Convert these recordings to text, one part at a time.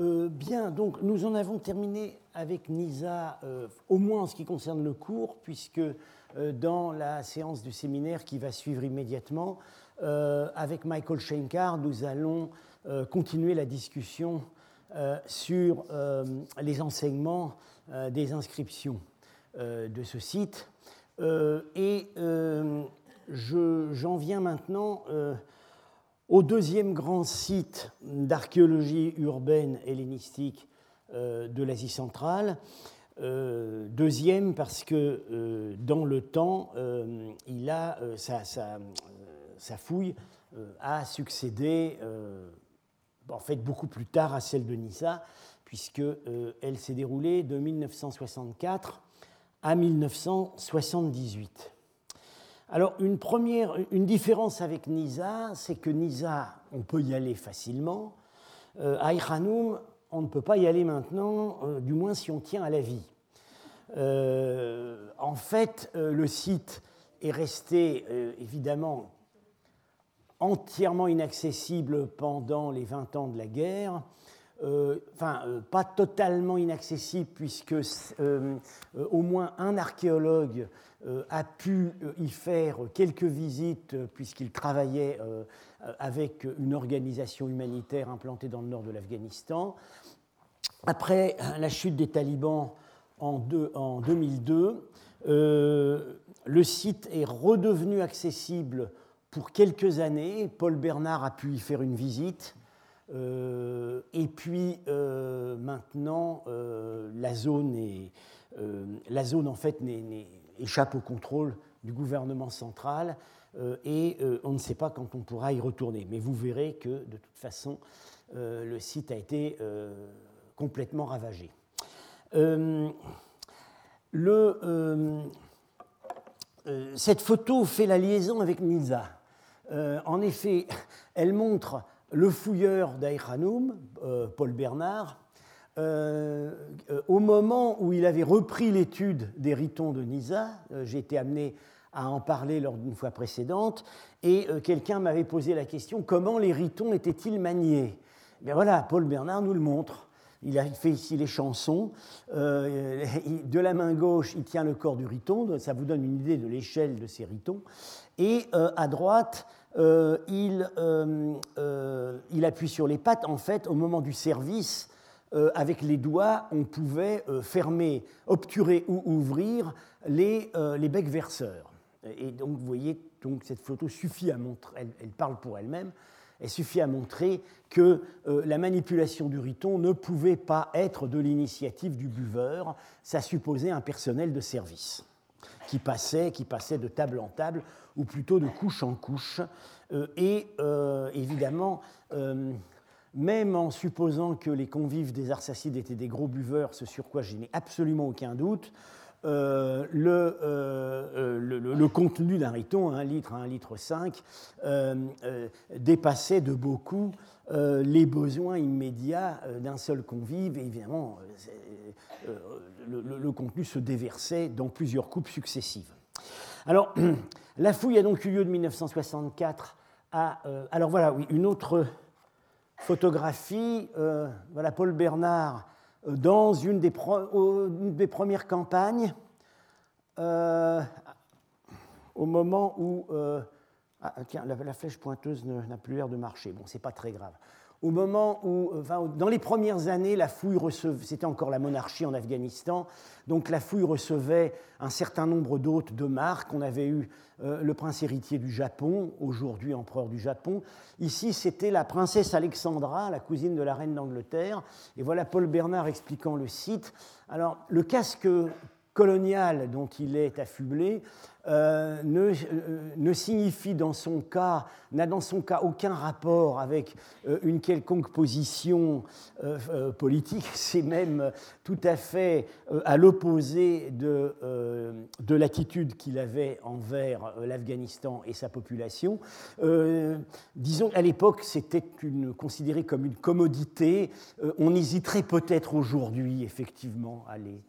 bien, donc nous en avons terminé avec Nisa, au moins en ce qui concerne le cours, puisque dans la séance du séminaire qui va suivre immédiatement, avec Michael Schenkar, nous allons continuer la discussion sur les enseignements des inscriptions de ce site. et j'en viens maintenant euh, au deuxième grand site d'archéologie urbaine hellénistique euh, de l'Asie centrale. Euh, deuxième parce que dans le temps, il a, sa, sa, fouille a succédé en fait beaucoup plus tard à celle de Nissa, puisqu'elle s'est déroulée de 1964 à 1978. Alors, une première, une différence avec Nisa, c'est que Nisa, on peut y aller facilement. Euh, on ne peut pas y aller maintenant, euh, du moins si on tient à la vie. Euh, en fait, euh, le site est resté évidemment entièrement inaccessible pendant les 20 ans de la guerre. enfin, pas totalement inaccessible, puisque au moins un archéologue a pu euh, y faire quelques visites euh, puisqu'il travaillait avec une organisation humanitaire implantée dans le nord de l'Afghanistan. Après la chute des talibans en, 2002, le site est redevenu accessible pour quelques années. Paul Bernard a pu y faire une visite. et puis maintenant, la zone, est, la zone en fait n'est échappe au contrôle du gouvernement central euh, et euh, on ne sait pas quand on pourra y retourner. Mais vous verrez que de toute façon, euh, le site a été complètement ravagé. Cette photo fait la liaison avec Nisa. en effet, elle montre le fouilleur d'Aïkhanoum, Paul Bernard, euh, euh, au moment où il avait repris l'étude des ritons de Nisa, euh, j'ai été amené à en parler lors d'une fois précédente, et quelqu'un m'avait posé la question comment les ritons étaient-ils maniés? Bien voilà, Paul Bernard nous le montre. Il a fait ici les chansons. de la main gauche, il tient le corps du riton, ça vous donne une idée de l'échelle de ces ritons. Et à droite, il, appuie sur les pattes. En fait, au moment du service, euh, avec les doigts, on pouvait euh, fermer, obturer ou ouvrir les, euh, les becs verseurs. Et donc, vous voyez, donc, cette photo suffit à montrer, elle, parle pour elle-même, elle suffit à montrer que la manipulation du riton ne pouvait pas être de l'initiative du buveur, ça supposait un personnel de service qui passait, qui passait de table en table, ou plutôt de couche en couche. et évidemment, même en supposant que les convives des Arsacides étaient des gros buveurs, ce sur quoi je n'ai absolument aucun doute, euh, euh, le, le, contenu d'un riton, un litre à un litre 5, euh, dépassait de beaucoup les besoins immédiats d'un seul convive. Et évidemment, le, contenu se déversait dans plusieurs coupes successives. Alors, la fouille a donc eu lieu de 1964 à. alors voilà, oui, une autre photographie, euh, voilà Paul Bernard euh, dans une des, premières campagnes, euh, au moment où ah, tiens, la, flèche pointeuse n'a plus l'air de marcher. Bon, c'est pas très grave au moment où, dans les premières années, la fouille recevait, c'était encore la monarchie en Afghanistan, donc la fouille recevait un certain nombre d'hôtes de marque. On avait eu euh, le prince héritier du Japon, aujourd'hui empereur du Japon. Ici, c'était la princesse Alexandra, la cousine de la reine d'Angleterre. Et voilà Paul Bernard expliquant le site. Alors, le casque colonial dont il est affublé euh, ne, euh, ne, signifie dans son cas, n'a dans son cas aucun rapport avec euh, une quelconque position politique, c'est même tout à fait à l'opposé de, de l'attitude qu'il avait envers l'Afghanistan et sa population. disons à l'époque, c'était considéré comme une commodité. on hésiterait peut-être aujourd'hui, effectivement, à les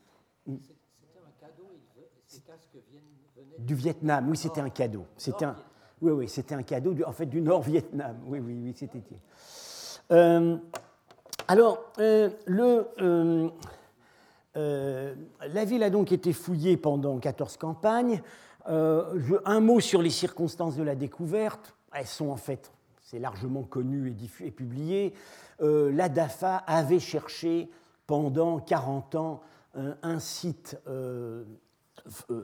Du Vietnam, oui, c'était un cadeau. C'était un, oui, oui, c'était un cadeau, en fait, du Nord-Vietnam. Oui, oui, oui, c'était. Euh, Alors, le, la ville a donc été fouillée pendant 14 campagnes. un mot sur les circonstances de la découverte. Elles sont en fait, c'est largement connu et, et publié. la DAFA avait cherché pendant 40 ans un site,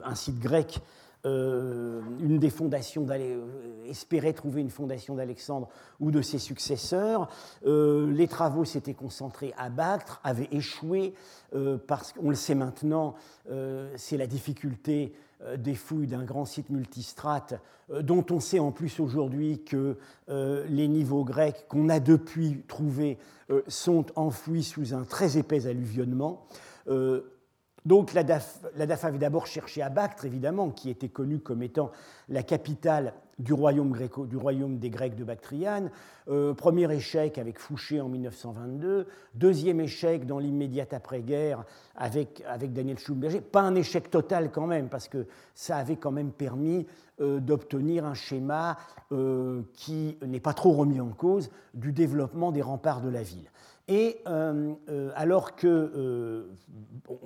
un site grec euh, une des fondations euh, espérait trouver une fondation d'Alexandre ou de ses successeurs. Euh, les travaux s'étaient concentrés à Bactre, avaient échoué, parce qu'on le sait maintenant, c'est la difficulté des fouilles d'un grand site multistrate, dont on sait en plus aujourd'hui que les niveaux grecs qu'on a depuis trouvés sont enfouis sous un très épais alluvionnement. Donc la DAF, avait d'abord cherché à Bactre, évidemment, qui était connue comme étant la capitale du royaume, des Grecs de Bactriane. Euh, premier échec avec Fouché en 1922. Deuxième échec dans l'immédiate après-guerre avec, Daniel Schlumberger. Pas un échec total quand même, parce que ça avait quand même permis euh, d'obtenir un schéma euh, qui n'est pas trop remis en cause du développement des remparts de la ville. Et euh, euh, alors que euh,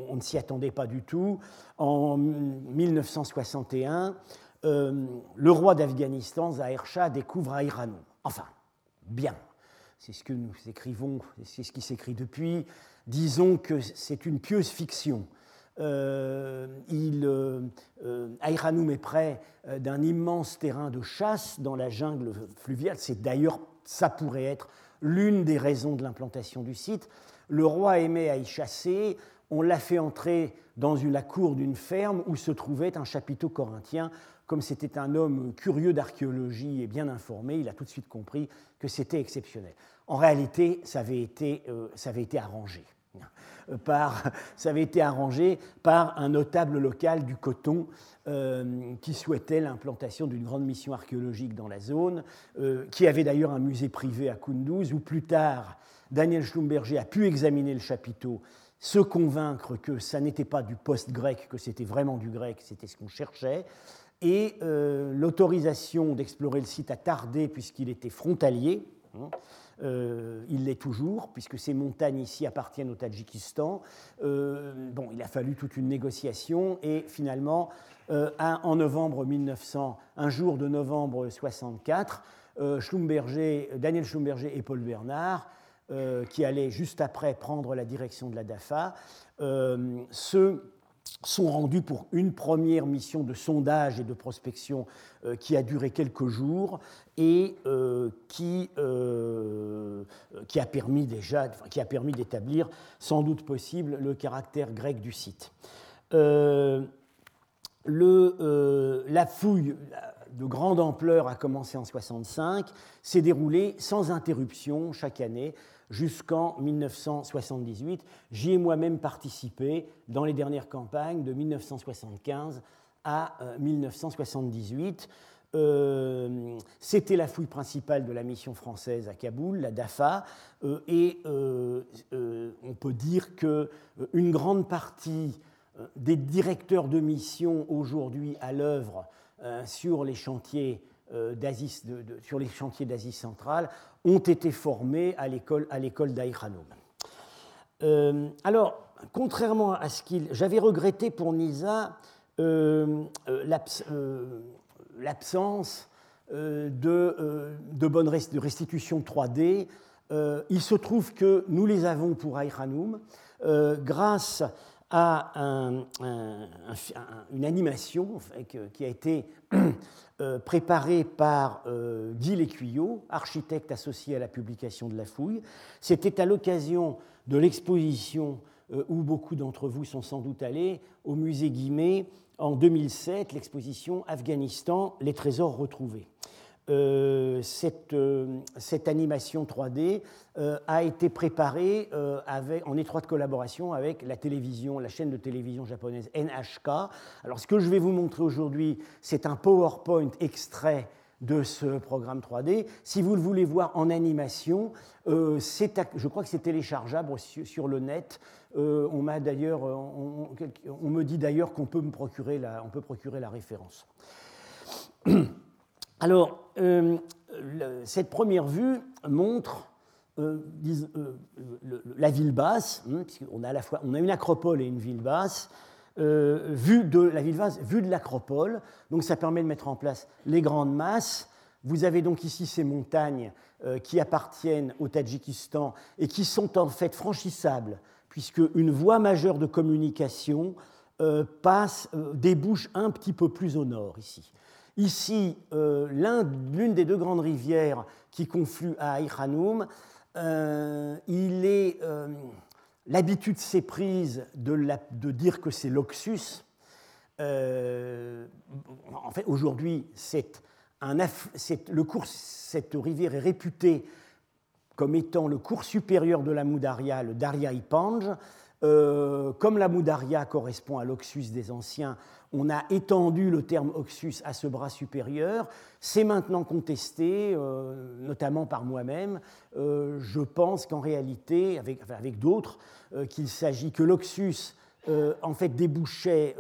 on ne s'y attendait pas du tout, en 1961, le roi d'Afghanistan, Zahir Shah, découvre Aïranou. Enfin, bien, c'est ce que nous écrivons, c'est ce qui s'écrit depuis. Disons que c'est une pieuse fiction. Euh, il, est près d'un immense terrain de chasse dans la jungle fluviale. C'est d'ailleurs, ça pourrait être l'une des raisons de l'implantation du site. Le roi aimait à y chasser, on l'a fait entrer dans la cour d'une ferme où se trouvait un chapiteau corinthien. Comme c'était un homme curieux d'archéologie et bien informé, il a tout de suite compris que c'était exceptionnel. En réalité, ça avait été, euh, ça avait été arrangé. Par, ça avait été arrangé par un notable local du coton euh, qui souhaitait l'implantation d'une grande mission archéologique dans la zone, euh, qui avait d'ailleurs un musée privé à Kunduz, où plus tard, Daniel Schlumberger a pu examiner le chapiteau, se convaincre que ça n'était pas du post-grec, que c'était vraiment du grec, c'était ce qu'on cherchait. Et euh, l'autorisation d'explorer le site a tardé puisqu'il était frontalier. Hein. Euh, il l'est toujours, puisque ces montagnes ici appartiennent au Tadjikistan. Euh, bon, il a fallu toute une négociation et finalement, euh, en novembre 1900, un jour de novembre 64, Schlumberger, Daniel Schlumberger et Paul Bernard, qui allaient juste après prendre la direction de la DAFA, se sont rendus pour une première mission de sondage et de prospection qui a duré quelques jours et euh, qui, euh, qui, a permis déjà, d'établir, sans doute possible, le caractère grec du site. Le, la fouille de grande ampleur a commencé en 65, s'est déroulée sans interruption chaque année jusqu'en 1978. J'y ai moi-même participé dans les dernières campagnes de 1975 à 1978. Euh, euh, c'était la fouille principale de la mission française à Kaboul, la DAFA, euh, et on peut dire qu'une grande partie des directeurs de mission aujourd'hui à l'œuvre sur les chantiers d'Asie, sur les chantiers d'Asie centrale ont été formés à l'école, à l'école euh, alors, contrairement à ce qu'il. J'avais regretté pour Nisa euh, euh, l'absence de, de, bonne de restitution 3D. il se trouve que nous les avons pour Aïranoum grâce à une animation qui a été euh, préparée par euh, Guy Lécuyot, architecte associé à la publication de la fouille. C'était à l'occasion de l'exposition euh, où beaucoup d'entre vous sont sans doute allés au musée Guimet en 2007, l'exposition Afghanistan, les trésors retrouvés. Euh, cette, euh, cette, animation 3D euh, a été préparée en étroite collaboration avec la télévision, la chaîne de télévision japonaise NHK. Alors ce que je vais vous montrer aujourd'hui, c'est un PowerPoint extrait de ce programme 3D. Si vous le voulez voir en animation, je crois que c'est téléchargeable sur, le net. On, m'a d'ailleurs, on, on, me dit d'ailleurs qu'on peut me procurer la, on peut procurer la référence. Alors, euh, cette première vue montre la ville basse, hein, puisqu'on a à la fois on a une acropole et une ville basse, vue de la ville basse, vue de l'acropole. Donc ça permet de mettre en place les grandes masses. Vous avez donc ici ces montagnes qui appartiennent au Tadjikistan et qui sont en fait franchissables, puisque une voie majeure de communication passe, débouche un petit peu plus au nord ici. Ici, euh, l'une des deux grandes rivières qui confluent à Aïkhanoum, euh, il est euh, l'habitude s'est prise de, dire que c'est l'Oxus. en fait, aujourd'hui, cette rivière est réputée comme étant le cours supérieur de la Moudaria, le Daria Ipanj. comme la Moudaria correspond à l'Oxus des anciens, on a étendu le terme oxus à ce bras supérieur. C'est maintenant contesté, euh, notamment par moi-même. Euh, je pense qu'en réalité, avec, d'autres, euh, qu'il s'agit que l'oxus, en fait, débouchait,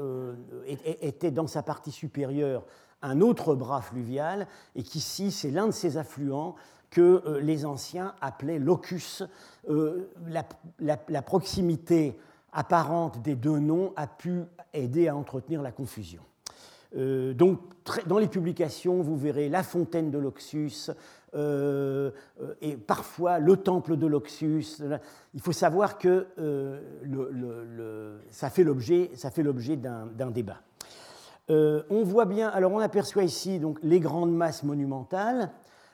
était dans sa partie supérieure un autre bras fluvial, et qu'ici, c'est l'un de ses affluents que les anciens appelaient locus. la proximité apparente des deux noms a pu aider à entretenir la confusion. Euh, donc, dans les publications, vous verrez la fontaine de l'Oxus euh, et parfois le temple de l'Oxus. Il faut savoir que euh, le, ça fait l'objet d'un débat. on voit bien, alors on aperçoit ici donc, les grandes masses monumentales.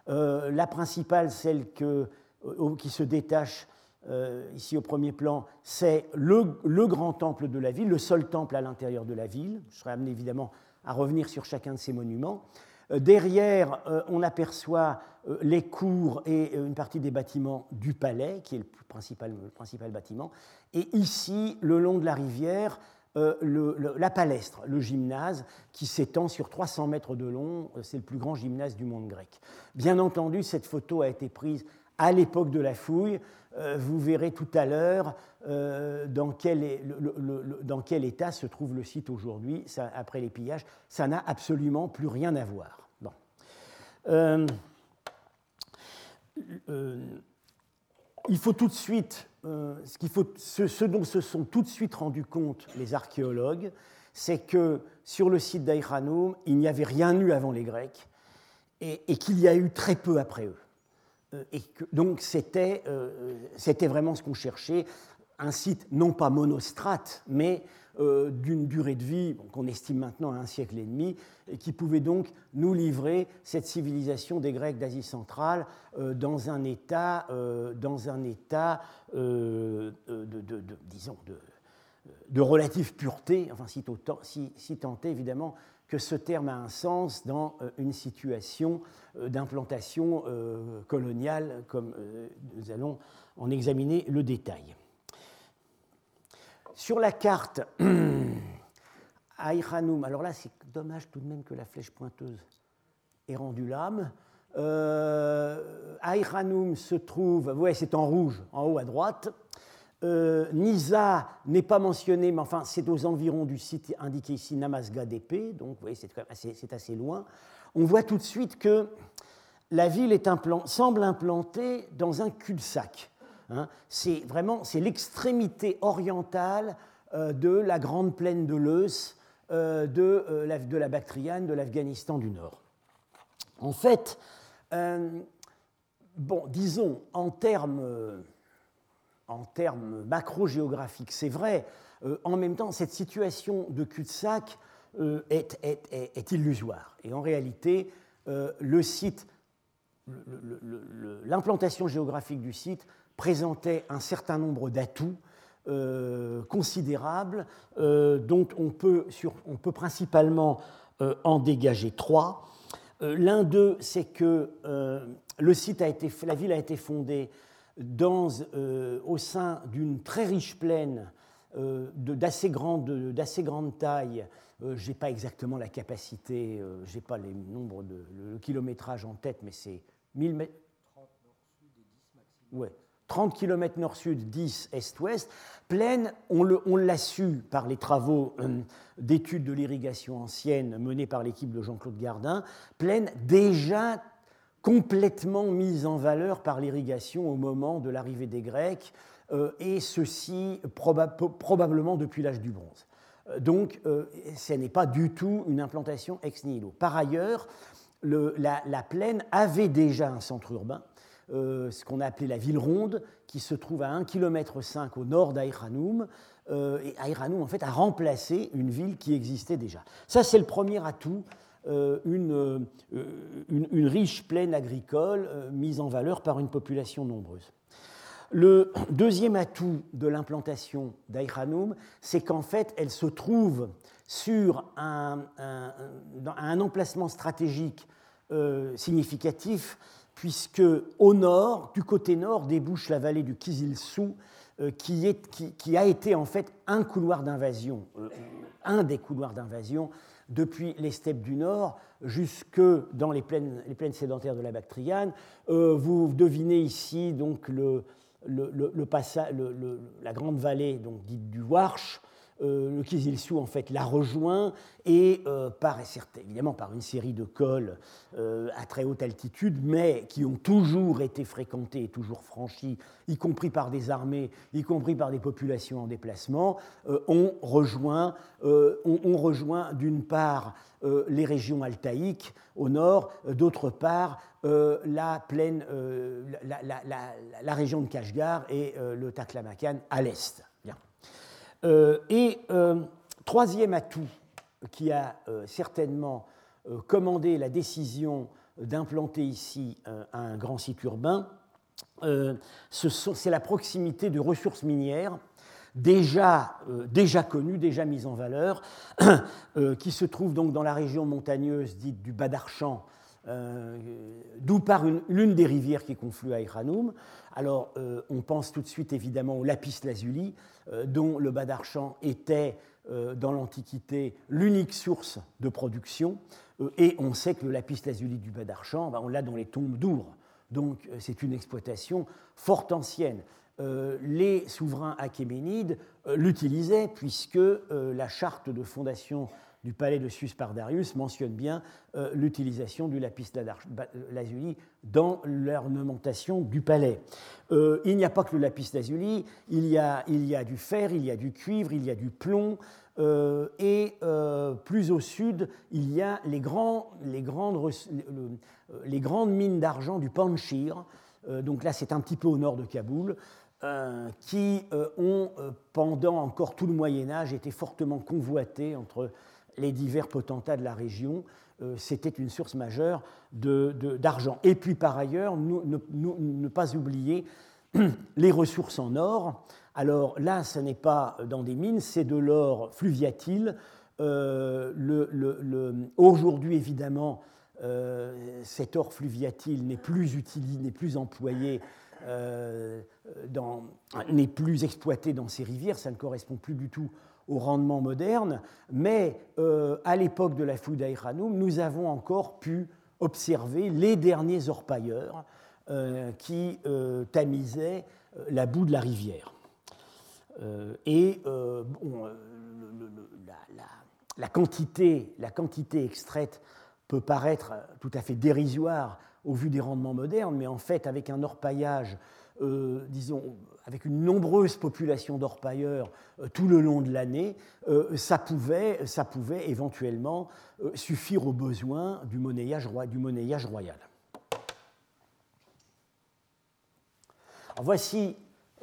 la principale, celle qui se détache euh, ici au premier plan, c'est le, grand temple de la ville, le seul temple à l'intérieur de la ville. Je serai amené évidemment à revenir sur chacun de ces monuments. Euh, derrière, euh, on aperçoit les cours et une partie des bâtiments du palais, qui est le principal, principal bâtiment. Et ici, le long de la rivière, la palestre, le gymnase, qui s'étend sur 300 mètres de long. C'est le plus grand gymnase du monde grec. Bien entendu, cette photo a été prise à l'époque de la fouille. Euh, vous verrez tout à l'heure euh, dans, quel état se trouve le site aujourd'hui, après les pillages. Ça n'a absolument plus rien à voir. Euh, il faut tout de suite, ce, dont se sont tout de suite rendus compte les archéologues, c'est que sur le site d'Aïranoum, il n'y avait rien eu avant les Grecs et qu'il y a eu très peu après eux. Euh, et donc euh, c'était vraiment ce qu'on cherchait, un site non pas monostrate, mais euh, d'une durée de vie qu'on estime maintenant à un siècle et demi, et qui pouvait donc nous livrer cette civilisation des Grecs d'Asie centrale dans un état, dans un état de, disons, de, relative pureté, enfin si, si tant est évidemment que ce terme a un sens dans euh, une situation euh, d'implantation euh, coloniale, comme nous allons en examiner le détail. Sur la carte Aïranoum, alors là c'est dommage tout de même que la flèche pointeuse ait rendu l'âme. Euh, se trouve, ouais, c'est en rouge, en haut à droite. Euh, Nisa n'est pas mentionné, mais enfin, c'est aux environs du site indiqué ici, Namasga d'épée, donc vous voyez, c'est assez, loin. On voit tout de suite que la ville semble implantée dans un cul-de-sac. Hein. C'est vraiment c'est l'extrémité orientale euh, de la grande plaine de l'Eus, euh, de, la, de la Bactriane, de l'Afghanistan du Nord. En fait, bon, disons, en termes en termes macro-géographiques, c'est vrai. Euh, en même temps, cette situation de cul-de-sac euh, est, illusoire. Et en réalité, euh, l'implantation géographique du site présentait un certain nombre d'atouts considérables, dont on peut, on peut principalement en dégager trois. L'un d'eux, c'est que le site a été, la ville a été fondée euh, au sein d'une très riche plaine euh, d'assez grande, grande, taille. Euh, je n'ai pas exactement la capacité, je n'ai pas les nombres de le kilométrage en tête, mais c'est 1000 mètres. 30 km nord-sud, 10 est-ouest. Plaine, on l'a su par les travaux d'études de l'irrigation ancienne menés par l'équipe de Jean-Claude Gardin, plaine déjà complètement mise en valeur par l'irrigation au moment de l'arrivée des Grecs, et ceci probablement depuis l'âge du bronze. Donc, ce n'est pas du tout une implantation ex nihilo. Par ailleurs, la, plaine avait déjà un centre urbain, ce qu'on a appelé la ville ronde, qui se trouve à 1,5 km au nord d'Aïranoum, euh, et Aïranoum en fait a remplacé une ville qui existait déjà. Ça c'est le premier atout, euh, euh, une, riche plaine agricole mise en valeur par une population nombreuse. Le deuxième atout de l'implantation d'Aïranoum, c'est qu'en fait elle se trouve sur un, emplacement stratégique significatif puisque au nord, du côté nord, débouche la vallée du Kizilsou, euh, qui, a été en fait un couloir d'invasion, euh, un des couloirs d'invasion depuis les steppes du nord jusque dans les plaines, sédentaires de la Bactriane. Euh, vous devinez ici donc la grande vallée donc, dite du Warsh, euh, le Kizilsu en fait la rejoint et euh, par, évidemment par une série de cols euh, à très haute altitude, mais qui ont toujours été fréquentés et toujours franchis, y compris par des armées, y compris par des populations en déplacement, on rejoint, rejoint d'une part les régions altaïques au nord, d'autre part la plaine, la, la, région de Kashgar et le Taklamakan à l'est. Euh, et euh, troisième atout qui a euh, certainement commandé la décision d'implanter ici un grand site urbain, c'est la proximité de ressources minières déjà, déjà connues, déjà mises en valeur, qui se trouvent donc dans la région montagneuse dite du Badarchan, d'où part l'une des rivières qui conflue à Iranoum. Alors, on pense tout de suite évidemment au lapis lazuli, euh, dont le Badarchan était euh, dans l'Antiquité l'unique source de production. Euh, et on sait que le lapis lazuli du Badarchan, ben, on l'a dans les tombes d'Our. Donc c'est une exploitation fort ancienne. les souverains achéménides l'utilisaient puisque la charte de fondation du palais de Suspardarius mentionne bien euh, l'utilisation du lapis lazuli dans l'ornementation du palais. Euh, il n'y a pas que le lapis lazuli, il y, a, il y a du fer, il y a du cuivre, il y a du plomb, euh, et plus au sud, il y a les, grands, les, grandes, les grandes mines d'argent du Panchir, donc là c'est un petit peu au nord de Kaboul, qui ont, pendant encore tout le Moyen Âge, été fortement convoitées entre les divers potentats de la région, euh, c'était une source majeure d'argent. Et puis par ailleurs, ne pas oublier les ressources en or. Alors là, ce n'est pas dans des mines, c'est de l'or fluviatile. Euh, aujourd'hui, évidemment, euh, cet or fluviatile n'est plus utilisé, n'est plus employé, n'est plus exploité dans ces rivières. Ça ne correspond plus du tout au rendement moderne, mais euh, à l'époque de la fouille d'Aïranoum, nous avons encore pu observer les derniers orpailleurs euh, qui euh, tamisaient la boue de la rivière. et la, quantité, la quantité extraite peut paraître tout à fait dérisoire au vu des rendements modernes, mais en fait, avec un orpaillage, disons, avec une nombreuse population d'orpailleurs euh, tout le long de l'année, euh, ça, pouvait, ça pouvait éventuellement euh, suffire aux besoins du monnayage, royal. voici,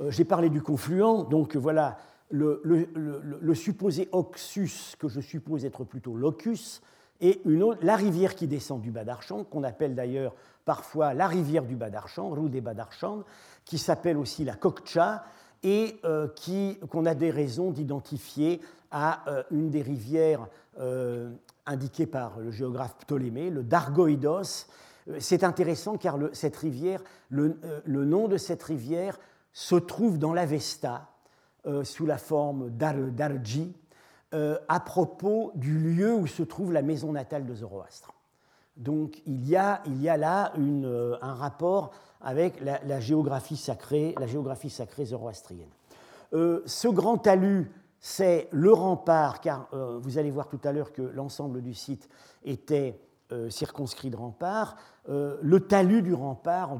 j'ai parlé du confluent, donc voilà le, supposé oxus, que je suppose être plutôt locus, et la rivière qui descend du Badarchan, qu'on appelle d'ailleurs parfois la rivière du Badarchan, rue des Badarchan, qui s'appelle aussi la Kokcha et euh, qu'on a des raisons d'identifier à euh, une des rivières euh, indiquées par le géographe Ptolémée, le Dargoïdos. C'est intéressant car cette rivière, le, nom de cette rivière se trouve dans l'Avesta sous la forme d'Arji, à propos du lieu où se trouve la maison natale de Zoroastre. Donc il y a, il y a là une, un rapport avec la, géographie sacrée, la géographie sacrée zoroastrienne. Euh, ce grand talus, c'est le rempart, car euh, vous allez voir tout à l'heure que l'ensemble du site était circonscrit de rempart, le talus du rempart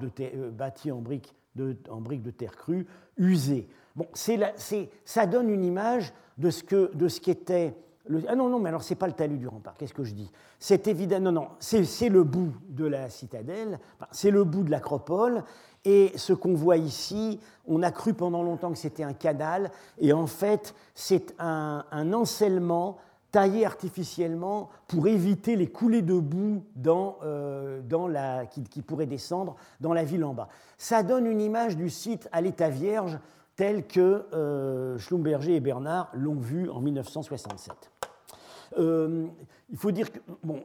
bâti en briques de, en briques de terre crue usées. Bon, ça donne une image de ce, que, de ce qu'était ah non, non, mais alors c'est pas le talus du rempart, qu'est-ce que je dis? C'est évident, non, non, c'est le bout de la citadelle, c'est le bout de l'acropole, et ce qu'on voit ici, on a cru pendant longtemps que c'était un canal, et en fait, c'est un, un, taillé artificiellement pour éviter les coulées de boue dans, euh, dans la, qui, qui pourraient descendre dans la ville en bas. Ça donne une image du site à l'état vierge tel que euh, Schlumberger et Bernard l'ont vu en 1967. Euh, il faut dire que bon,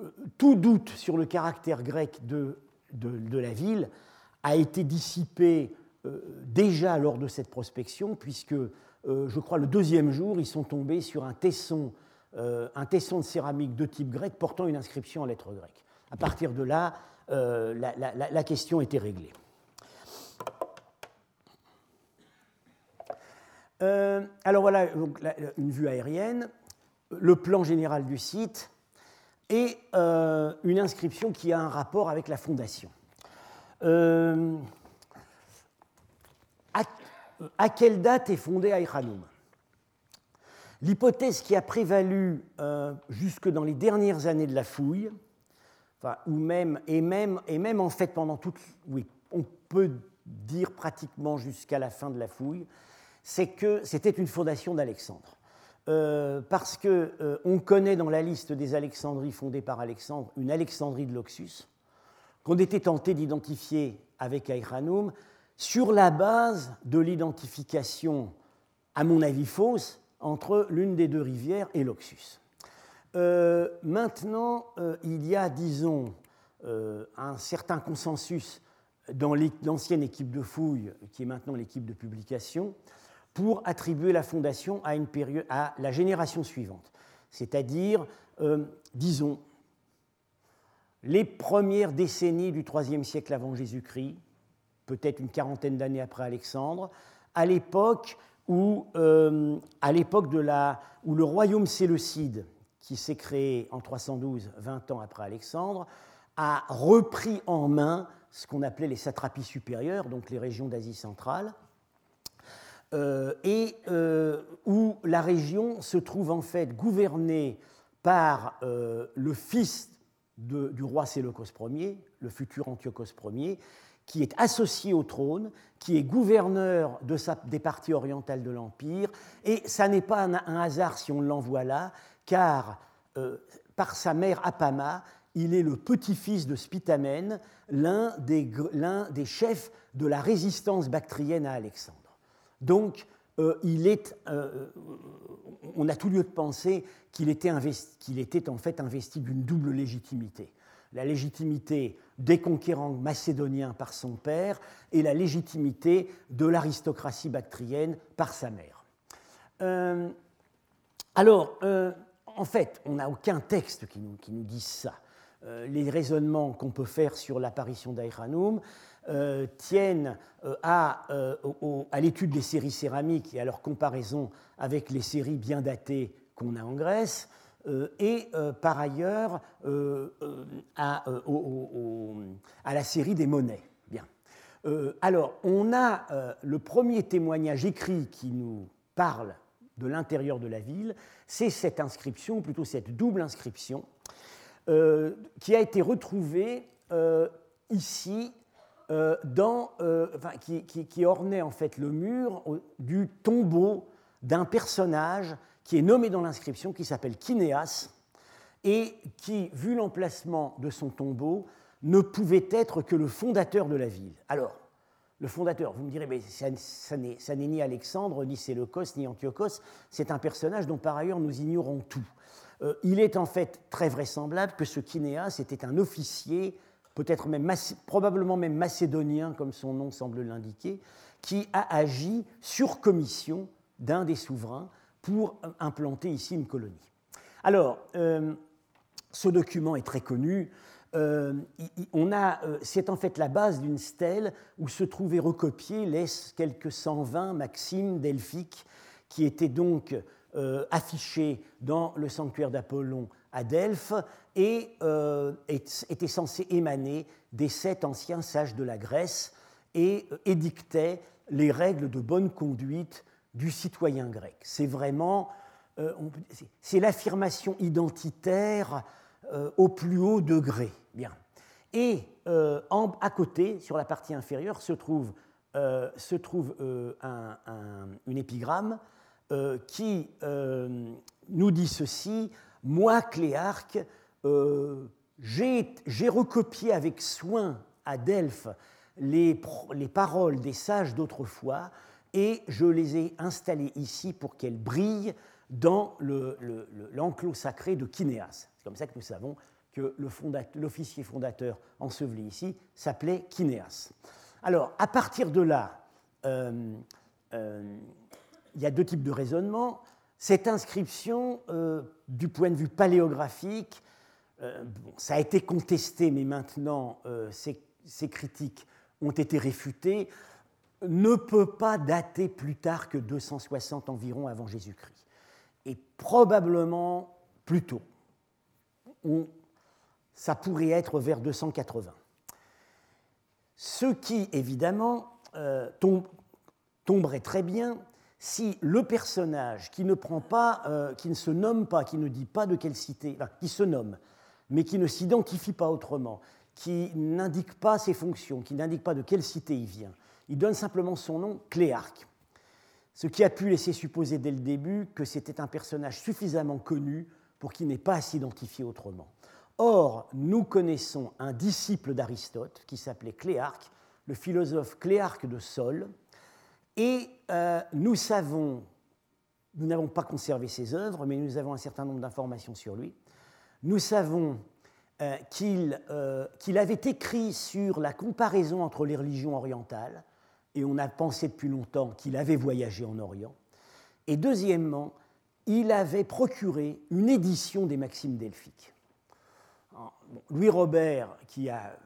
euh, tout doute sur le caractère grec de, de, la ville a été dissipé déjà lors de cette prospection, puisque je crois le deuxième jour, ils sont tombés sur un tesson, un tesson de céramique de type grec portant une inscription en lettres grecques. À partir de là, la, la question était réglée. Euh, alors voilà une vue aérienne, le plan général du site et euh, une inscription qui a un rapport avec la fondation. Euh, à, quelle date est fondée Aïranoum L'hypothèse qui a prévalu jusque dans les dernières années de la fouille, ou même, et, même, et même en fait pendant toute, oui, on peut dire pratiquement jusqu'à la fin de la fouille, c'est que c'était une fondation d'Alexandre. Euh, parce qu'on euh, on connaît dans la liste des Alexandries fondées par Alexandre une Alexandrie de l'Oxus, qu'on était tenté d'identifier avec Aïranoum sur la base de l'identification, à mon avis fausse, entre l'une des deux rivières et l'Oxus. Euh, maintenant, il y a, disons, un certain consensus dans l'ancienne équipe de fouille, qui est maintenant l'équipe de publication, pour attribuer la fondation à, une période, à la génération suivante, c'est-à-dire, euh, disons, les premières décennies du IIIe siècle avant Jésus-Christ, peut-être une quarantaine d'années après Alexandre, à l'époque où, euh, à l'époque de la, où le royaume séleucide, qui s'est créé en 312, 20 ans après Alexandre, a repris en main ce qu'on appelait les satrapies supérieures, donc les régions d'Asie centrale, euh, et euh, où la région se trouve en fait gouvernée par euh, le fils du roi Séleucos Ier, le futur Antiochos Ier, qui est associé au trône, qui est gouverneur des parties orientales de l'Empire, et ça n'est pas un, hasard si on l'envoie là, car par sa mère Apama, il est le petit-fils de Spitamène, l'un des chefs de la résistance bactrienne à Alexandre. Donc, euh, il est, euh, on a tout lieu de penser qu'il était, en fait investi d'une double légitimité. La légitimité des conquérants macédoniens par son père et la légitimité de l'aristocratie bactrienne par sa mère. Euh, alors, en fait, on n'a aucun texte qui nous, qui nous dise ça. les raisonnements qu'on peut faire sur l'apparition d'Aïranoum euh, tiennent euh, à, euh, à l'étude des séries céramiques et à leur comparaison avec les séries bien datées qu'on a en Grèce, et par ailleurs à, la série des monnaies. Bien. alors, on a le premier témoignage écrit qui nous parle de l'intérieur de la ville, c'est cette inscription, plutôt cette double inscription, qui a été retrouvée ici dans, euh, qui, ornait en fait le mur du tombeau d'un personnage qui est nommé dans l'inscription, qui s'appelle Kinéas, et qui, vu l'emplacement de son tombeau, ne pouvait être que le fondateur de la ville. Alors, le fondateur, vous me direz, mais ça, ça n'est ni Alexandre, ni Séleucos, ni Antiochos, c'est un personnage dont par ailleurs nous ignorons tout. Euh, il est en fait très vraisemblable que ce Kinéas était un officier peut-être même, probablement même macédonien, comme son nom semble l'indiquer, qui a agi sur commission d'un des souverains pour implanter ici une colonie. Alors, euh, ce document est très connu. Euh, euh, c'est en fait la base d'une stèle où se trouvaient recopiés les quelques 120 maximes delphiques qui étaient donc affiché dans le sanctuaire d'Apollon à Delphes et était censé émaner des sept anciens sages de la Grèce et édictait les règles de bonne conduite du citoyen grec. C'est vraiment c'est l'affirmation identitaire au plus haut degré. Bien. Et euh, à côté, sur la partie inférieure, se trouve, euh, se trouve euh, une épigramme qui nous dit ceci Moi, Cléarque, j'ai recopié avec soin à Delphes les, les paroles des sages d'autrefois et je les ai installées ici pour qu'elles brillent dans l'enclos sacré de Kinéas. C'est comme ça que nous savons que l'officier fondateur enseveli ici s'appelait Kinéas. Alors, à partir de là, euh, euh, il y a deux types de raisonnements. Cette inscription, euh, du point de vue paléographique, ça a été contesté, mais maintenant ces, ces, critiques ont été réfutées, ne peut pas dater plus tard que 260 environ avant Jésus-Christ. Et probablement plus tôt. On, ça pourrait être vers 280. Ce qui, évidemment, euh, tomberait très bien si le personnage qui ne prend pas, euh, qui ne se nomme pas, qui ne dit pas de quelle cité, qui se nomme, mais qui ne s'identifie pas autrement, qui n'indique pas ses fonctions, qui n'indique pas de quelle cité il vient, il donne simplement son nom, Cléarque. Ce qui a pu laisser supposer dès le début que c'était un personnage suffisamment connu pour qu'il n'ait pas à s'identifier autrement. Or, nous connaissons un disciple d'Aristote qui s'appelait Cléarque, le philosophe Cléarque de Sol, et euh, nous savons, nous n'avons pas conservé ses œuvres, mais nous avons un certain nombre d'informations sur lui. Nous savons euh, euh, qu'il avait écrit sur la comparaison entre les religions orientales, et on a pensé depuis longtemps qu'il avait voyagé en Orient. Et deuxièmement, il avait procuré une édition des Maximes delphiques. Louis Robert, qui a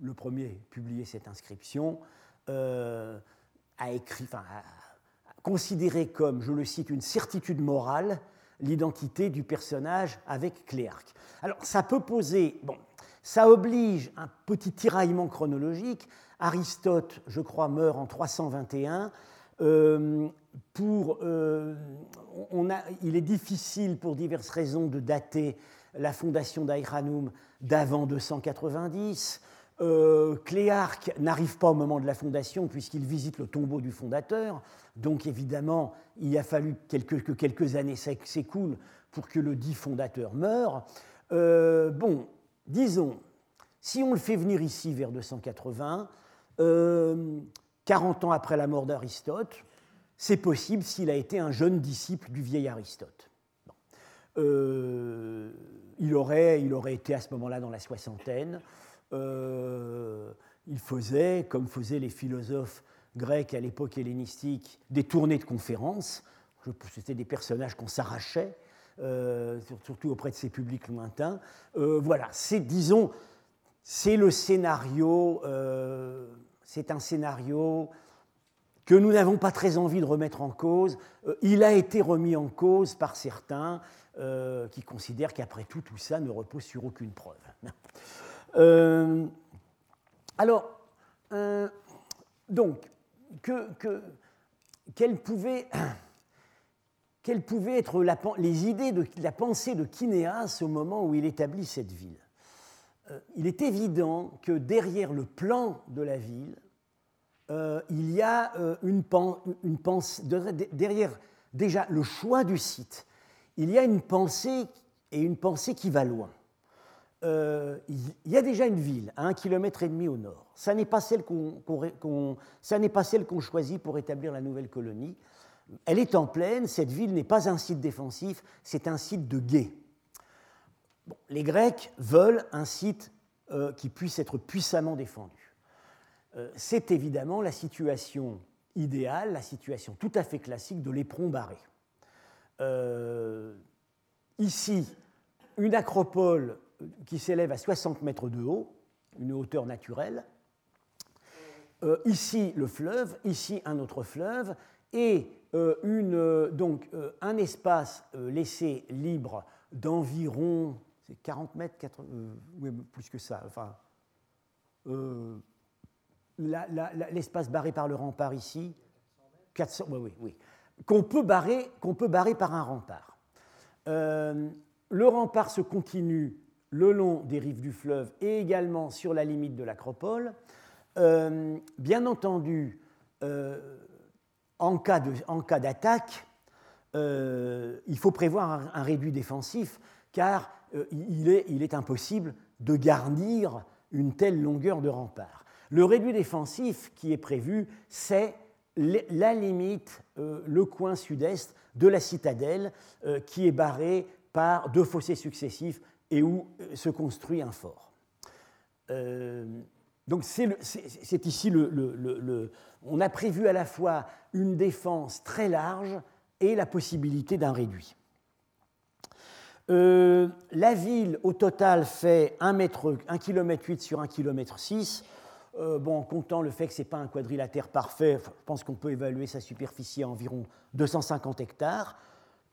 le premier publié cette inscription, a écrit, considéré comme, je le cite, une certitude morale l'identité du personnage avec Cléarque. Alors, ça peut poser, bon, ça oblige un petit tiraillement chronologique. Aristote, je crois, meurt en 321. Euh, pour, on a, il est difficile, pour diverses raisons, de dater la fondation d'Aïranoum d'avant 290. Euh, Cléarque n'arrive pas au moment de la fondation puisqu'il visite le tombeau du fondateur. Donc évidemment, il a fallu quelques, que quelques années s'écoulent pour que le dit fondateur meure. Euh, bon, disons, si on le fait venir ici vers 280, 40 euh, ans après la mort d'Aristote, c'est possible s'il a été un jeune disciple du vieil Aristote. Euh, il, aurait, il aurait été à ce moment-là dans la soixantaine. Euh, il faisait, comme faisaient les philosophes grecs à l'époque hellénistique, des tournées de conférences. C'était des personnages qu'on s'arrachait, euh, surtout auprès de ces publics lointains. voilà, c'est, disons, c'est le scénario, c'est un scénario que nous n'avons pas très envie de remettre en cause. il a été remis en cause par certains. Euh, qui considère qu'après tout, tout ça ne repose sur aucune preuve. Euh, alors, euh, donc, que, que, quelles, pouvaient, être les idées de la pensée de Kinéas au moment où il établit cette ville? Il est évident que derrière le plan de la ville, il y a une pensée, derrière déjà le choix du site, il y a une pensée et une pensée qui va loin. Euh, il y a déjà une ville à un kilomètre et demi au nord. Ça n'est pas celle qu'on choisit pour établir la nouvelle colonie. Elle est en plaine. Cette ville n'est pas un site défensif, c'est un site de guet. les Grecs veulent un site euh, qui puisse être puissamment défendu. Euh, c'est évidemment la situation idéale, la situation tout à fait classique de l'éperon barré. Ici une acropole qui s'élève à 60 mètres de haut, une hauteur naturelle. Euh, ici le fleuve, ici un autre fleuve, et une, donc, un espace laissé libre d'environ 40 mètres, plus que ça, enfin, l'espace barré par le rempart ici, 400, oui, oui, oui, qu'on peut, barrer, qu'on peut barrer par un rempart. le rempart se continue le long des rives du fleuve et également sur la limite de l'acropole. Euh, bien entendu, euh, en cas d'attaque, euh, il faut prévoir un, réduit défensif car il est, il, est, impossible de garnir une telle longueur de rempart. Le réduit défensif qui est prévu, c'est la limite, le coin sud-est de la citadelle qui est barré par deux fossés successifs et où euh, se construit un fort. Euh, donc c'est ici le, On a prévu à la fois une défense très large et la possibilité d'un réduit. Euh, la ville, au total, fait 1, mètre, 1 km 8 sur 1 km 6. bon, en comptant le fait que ce n'est pas un quadrilatère parfait, je pense qu'on peut évaluer sa superficie à environ 250 hectares.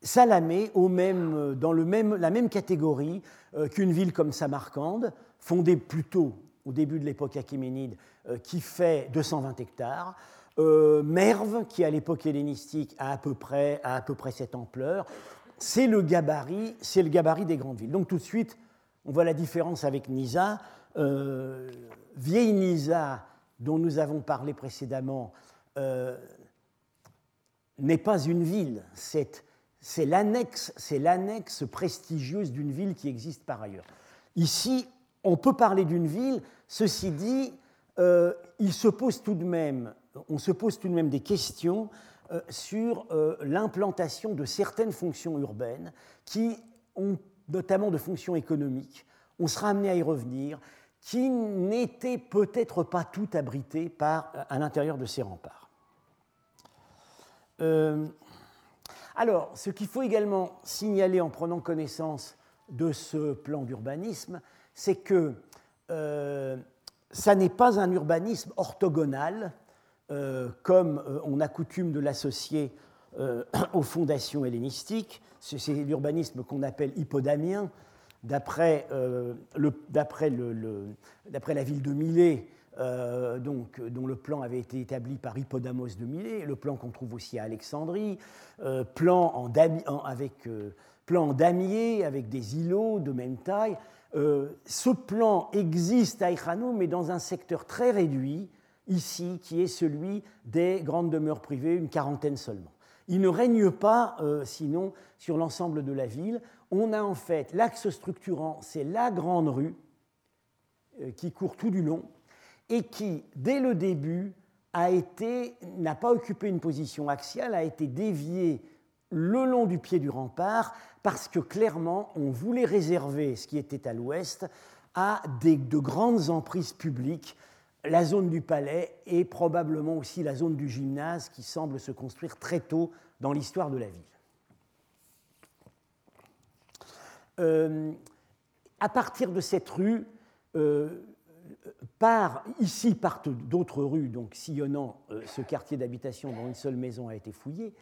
Salamé au même, dans la même catégorie euh, qu'une ville comme Samarcande, fondée plutôt au début de l'époque achéménide, euh, qui fait 220 hectares. Euh, Merve, qui à l'époque hellénistique a à peu près, cette ampleur. C'est le gabarit, c'est le gabarit des grandes villes. Donc tout de suite, on voit la différence avec Nisa. vieille Nisa, dont nous avons parlé précédemment, n'est pas une ville, c'est l'annexe, prestigieuse d'une ville qui existe par ailleurs. Ici, on peut parler d'une ville, ceci dit, euh, il se pose tout de même, on se pose tout de même des questions euh, sur euh, l'implantation de certaines fonctions urbaines qui ont notamment de fonctions économiques, on sera amené à y revenir, qui n'étaient peut-être pas toutes abritées par, à l'intérieur de ces remparts. Alors, ce qu'il faut également signaler en prenant connaissance de ce plan d'urbanisme, c'est que euh, ça n'est pas un urbanisme orthogonal, euh, comme euh, on a coutume de l'associer aux fondations hellénistiques. C'est l'urbanisme qu'on appelle hippodamien, d'après la ville de Milet, euh, donc, dont le plan avait été établi par Hippodamos de Milet, le plan qu'on trouve aussi à Alexandrie, euh, en euh, plan damier avec des îlots de même taille. ce plan existe à Echano, mais dans un secteur très réduit, ici, qui est celui des grandes demeures privées, une quarantaine seulement. Il ne règne pas, sinon, sur l'ensemble de la ville. On a en fait l'axe structurant, c'est la grande rue qui court tout du long, et qui, dès le début, n'a pas occupé une position axiale, a été dévié le long du pied du rempart, parce que clairement, on voulait réserver ce qui était à l'ouest à de grandes emprises publiques, la zone du palais et probablement aussi la zone du gymnase qui semble se construire très tôt dans l'histoire de la ville. Euh, à partir de cette rue, euh, par, ici partent d'autres rues, donc sillonnant euh, ce quartier d'habitation dont une seule maison a été fouillée.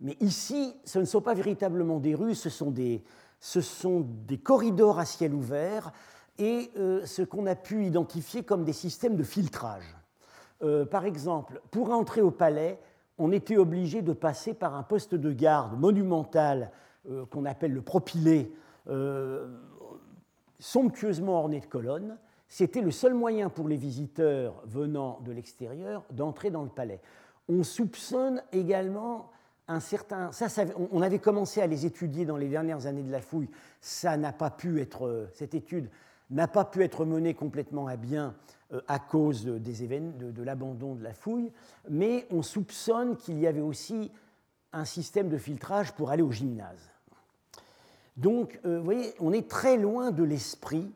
Mais ici, ce ne sont pas véritablement des rues, ce sont des, ce sont des corridors à ciel ouvert et euh, ce qu'on a pu identifier comme des systèmes de filtrage. Euh, par exemple, pour entrer au palais, on était obligé de passer par un poste de garde monumental qu'on appelle le propylée, somptueusement orné de colonnes c'était le seul moyen pour les visiteurs venant de l'extérieur d'entrer dans le palais. On soupçonne également un certain. Ça, on avait commencé à les étudier dans les dernières années de la fouille. Ça n'a pas pu être. Cette étude n'a pas pu être menée complètement à bien euh, à cause des événements, de, l'abandon de la fouille, mais on soupçonne qu'il y avait aussi un système de filtrage pour aller au gymnase. Donc, euh, vous voyez, on est très loin de l'esprit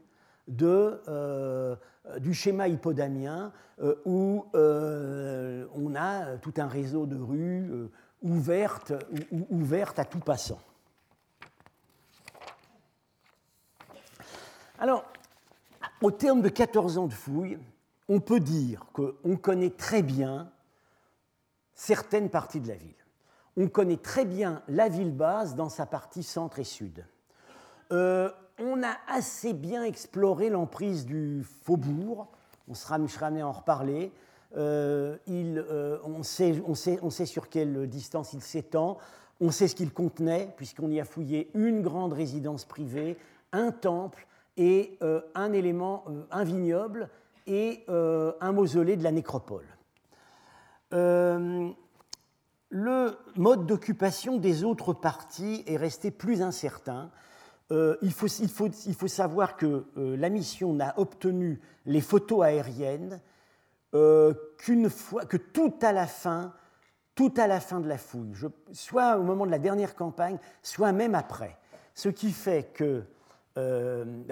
euh, du schéma hippodamien euh, où euh, on a tout un réseau de rues ouvertes, ouvertes à tout passant. Alors, au terme de 14 ans de fouilles, on peut dire qu'on connaît très bien certaines parties de la ville. on connaît très bien la ville base dans sa partie centre et sud. On a assez bien exploré l'emprise du faubourg, on sera, amené à en reparler. Euh, euh, on, sait, sur quelle distance il s'étend, on sait ce qu'il contenait, puisqu'on y a fouillé une grande résidence privée, un temple et un élément, un vignoble et un mausolée de la nécropole. le mode d'occupation des autres parties est resté plus incertain euh, il, faut, savoir que euh, la mission n'a obtenu les photos aériennes euh, qu'une fois, que tout à la fin, tout à la fin de la fouille, soit au moment de la dernière campagne, soit même après. Ce qui fait que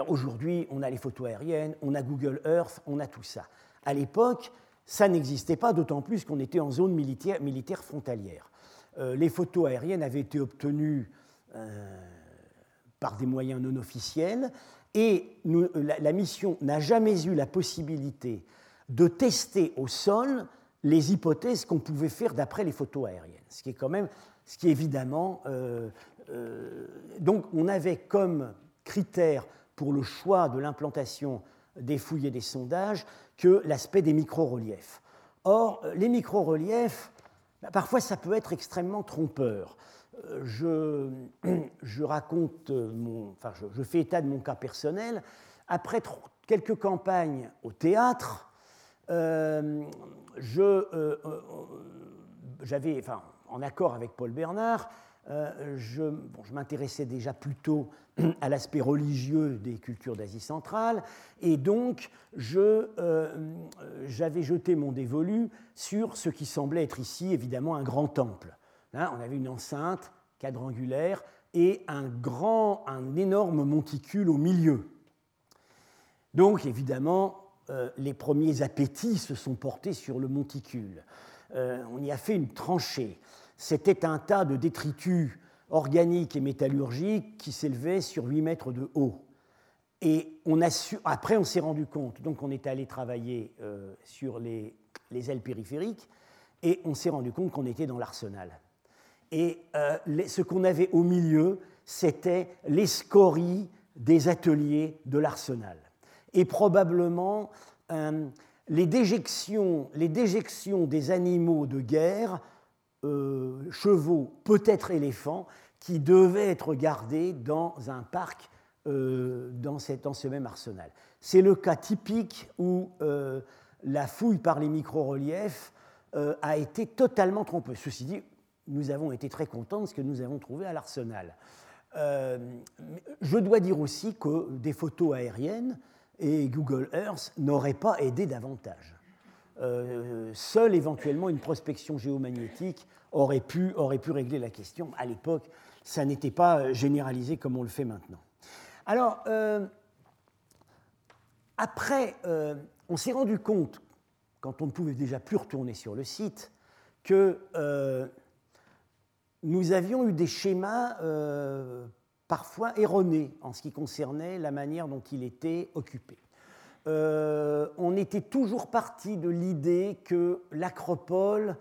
aujourd'hui, on a les photos aériennes, on a Google Earth, on a tout ça. À l'époque, ça n'existait pas, d'autant plus qu'on était en zone militaire, militaire frontalière. les photos aériennes avaient été obtenues par des moyens non officiels, et la, mission n'a jamais eu la possibilité de tester au sol les hypothèses qu'on pouvait faire d'après les photos aériennes, ce qui est quand même, ce qui évidemment, euh, euh, donc on avait comme critère pour le choix de l'implantation des fouilles et des sondages que l'aspect des micro-reliefs. Or, les micro-reliefs, bah, parfois ça peut être extrêmement trompeur je, raconte mon, enfin, je, fais état de mon cas personnel. Après quelques campagnes au théâtre, euh, je, euh, euh, j'avais, en accord avec Paul Bernard, je, m'intéressais déjà plutôt à l'aspect religieux des cultures d'Asie centrale, et donc j'avais jeté mon dévolu sur ce qui semblait être ici évidemment un grand temple on avait une enceinte quadrangulaire et un grand, un énorme monticule au milieu. Donc évidemment, euh, les premiers appétits se sont portés sur le monticule. Euh, on y a fait une tranchée. C'était un tas de détritus organiques et métallurgiques qui s'élevait sur 8 mètres de haut. Et après, on s'est rendu compte, donc on est allé travailler euh, sur les ailes périphériques, et on s'est rendu compte qu'on était dans l'arsenal. Et euh, ce qu'on avait au milieu, c'était les scories des ateliers de l'arsenal. Et probablement euh, les, déjections, les, déjections, des animaux de guerre, euh, chevaux, peut-être éléphants, qui devaient être gardés dans un parc dans, cette, dans, ce même arsenal. C'est le cas typique où la fouille par les micro-reliefs a été totalement trompeuse. Ceci dit, nous avons été très contents de ce que nous avons trouvé à l'Arsenal. Euh, je dois dire aussi que des photos aériennes et Google Earth n'auraient pas aidé davantage. Euh, seule éventuellement une prospection géomagnétique aurait pu, aurait pu régler la question. À l'époque, ça n'était pas généralisé comme on le fait maintenant. Alors, euh, après, on s'est rendu compte, quand on ne pouvait déjà plus retourner sur le site, que nous avions eu des schémas euh, parfois erronés en ce qui concernait la manière dont il était occupé. Euh, on était toujours parti de l'idée que l'acropole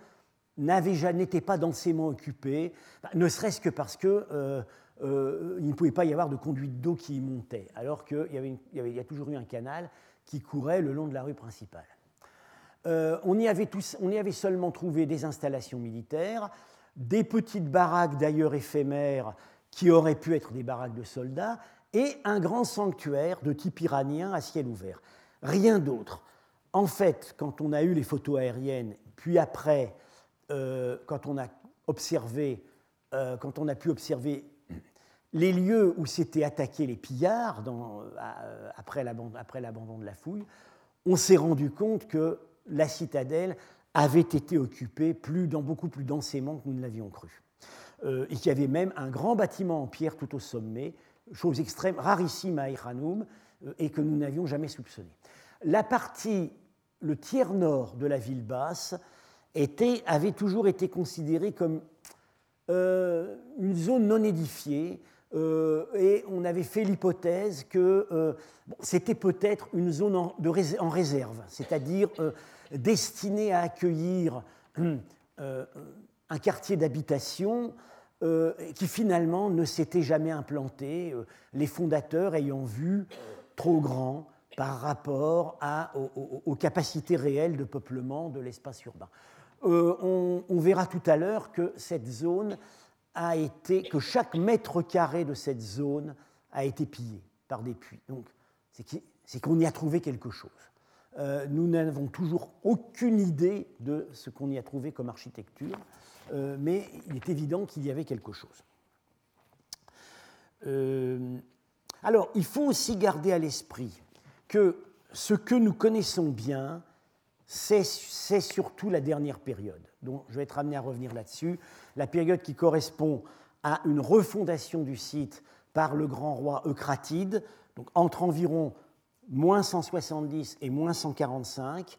n'était pas densément occupée, ne serait-ce que parce qu'il euh, ne pouvait pas y avoir de conduite d'eau qui y montait, alors qu'il y, avait il toujours eu un canal qui courait le long de la rue principale. on y avait seulement trouvé des installations militaires, des petites baraques d'ailleurs éphémères qui auraient pu être des baraques de soldats, et un grand sanctuaire de type iranien à ciel ouvert. Rien d'autre. En fait, quand on a eu les photos aériennes, puis après, euh, quand, on a observé, euh, quand on a pu observer les lieux où s'étaient attaqués les pillards euh, après l'abandon de la fouille, on s'est rendu compte que la citadelle avait été occupé plus, dans, beaucoup plus densément que nous ne l'avions cru. Euh, et qu'il y avait même un grand bâtiment en pierre tout au sommet, chose extrême, rarissime à Iranoum, euh, et que nous n'avions jamais soupçonné. La partie, le tiers nord de la ville basse, avait toujours été considérée comme euh, une zone non édifiée, et on avait fait l'hypothèse que c'était peut-être une zone en réserve, c'est-à-dire destiné à accueillir euh, un quartier d'habitation qui finalement ne s'était jamais implanté, les fondateurs ayant vu trop grand par rapport aux, capacités réelles de peuplement de l'espace urbain. on, verra tout à l'heure que cette zone a été, que chaque mètre carré de cette zone a été pillé par des puits. Donc, c'est qu'on y a trouvé quelque chose. Euh, nous n'avons toujours aucune idée de ce qu'on y a trouvé comme architecture, euh, mais il est évident qu'il y avait quelque chose. Euh, alors, il faut aussi garder à l'esprit que ce que nous connaissons bien, c'est surtout la dernière période, dont je vais être amené à revenir là-dessus, la période qui correspond à une refondation du site par le grand roi Eucratide, donc entre environ moins 170 et moins 145.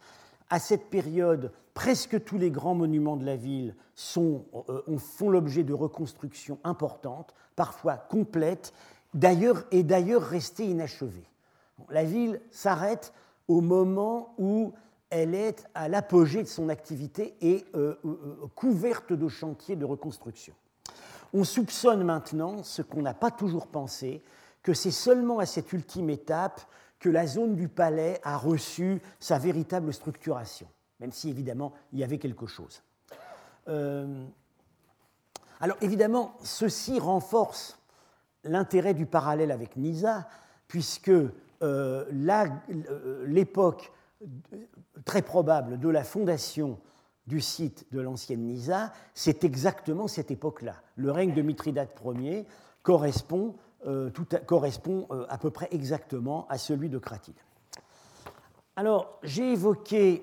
À cette période, presque tous les grands monuments de la ville sont, euh, font l'objet de reconstructions importantes, parfois complètes, d'ailleurs et d'ailleurs restées inachevées. La ville s'arrête au moment où elle est à l'apogée de son activité et euh, euh, couverte de chantiers de reconstruction. On soupçonne maintenant, ce qu'on n'a pas toujours pensé, que c'est seulement à cette ultime étape que la zone du palais a reçu sa véritable structuration, même si évidemment il y avait quelque chose. Euh, alors évidemment, ceci renforce l'intérêt du parallèle avec Nisa, puisque l'époque très probable de la fondation du site de l'ancienne Nisa, c'est exactement cette époque-là. Le règne de Mithridate Ier correspond, euh, correspond euh, à peu près exactement à celui de Cratide. Alors, j'ai évoqué,